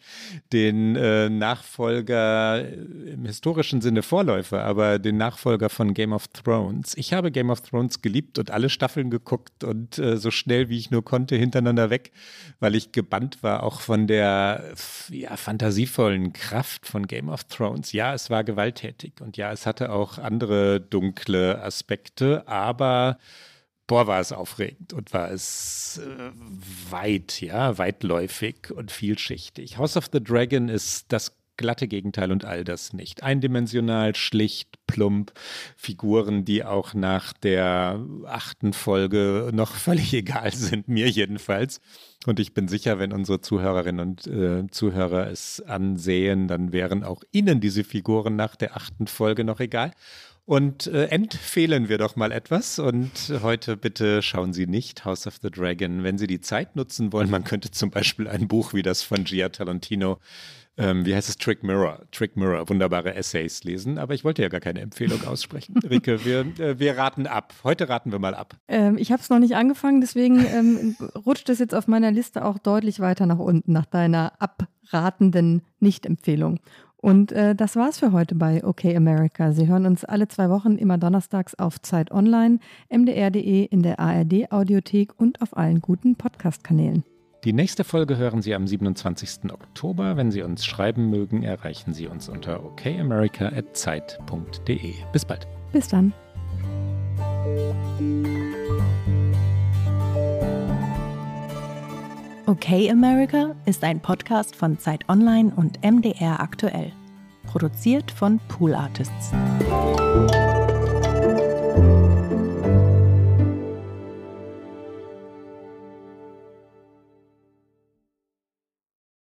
den äh, Nachfolger im historischen Sinne Vorläufer, aber den Nachfolger von Game of Thrones. Ich habe Game of Thrones geliebt und alle Staffeln geguckt und äh, so schnell wie ich nur konnte hintereinander weg, weil ich gebannt war, auch von der ja, fantasievollen Kraft von Game of Thrones. Ja, es war gewalttätig und ja, es hatte auch andere dunkle Aspekte, aber boah, war es aufregend und war es äh, weit, ja, weitläufig und vielschichtig. House of the Dragon ist das glatte Gegenteil und all das nicht. Eindimensional, schlicht, plump, Figuren, die auch nach der achten Folge noch völlig [LAUGHS] egal sind, mir jedenfalls. Und ich bin sicher, wenn unsere Zuhörerinnen und äh, Zuhörer es ansehen, dann wären auch ihnen diese Figuren nach der achten Folge noch egal. Und äh, empfehlen wir doch mal etwas. Und heute bitte schauen Sie nicht House of the Dragon, wenn Sie die Zeit nutzen wollen. Man könnte zum Beispiel ein Buch wie das von Gia Talentino ähm, wie heißt es, Trick Mirror, Trick Mirror, wunderbare Essays lesen. Aber ich wollte ja gar keine Empfehlung aussprechen. [LAUGHS] Rike, wir, äh, wir raten ab. Heute raten wir mal ab. Ähm, ich habe es noch nicht angefangen, deswegen ähm, rutscht es jetzt auf meiner Liste auch deutlich weiter nach unten, nach deiner abratenden Nicht-Empfehlung. Und äh, das war's für heute bei OK America. Sie hören uns alle zwei Wochen immer donnerstags auf Zeit Online, mdr.de, in der ARD Audiothek und auf allen guten Podcast-Kanälen. Die nächste Folge hören Sie am 27. Oktober. Wenn Sie uns schreiben mögen, erreichen Sie uns unter okamerica.zeit.de. Bis bald. Bis dann. Okay America ist ein Podcast von Zeit Online und MDR aktuell. Produziert von Pool Artists.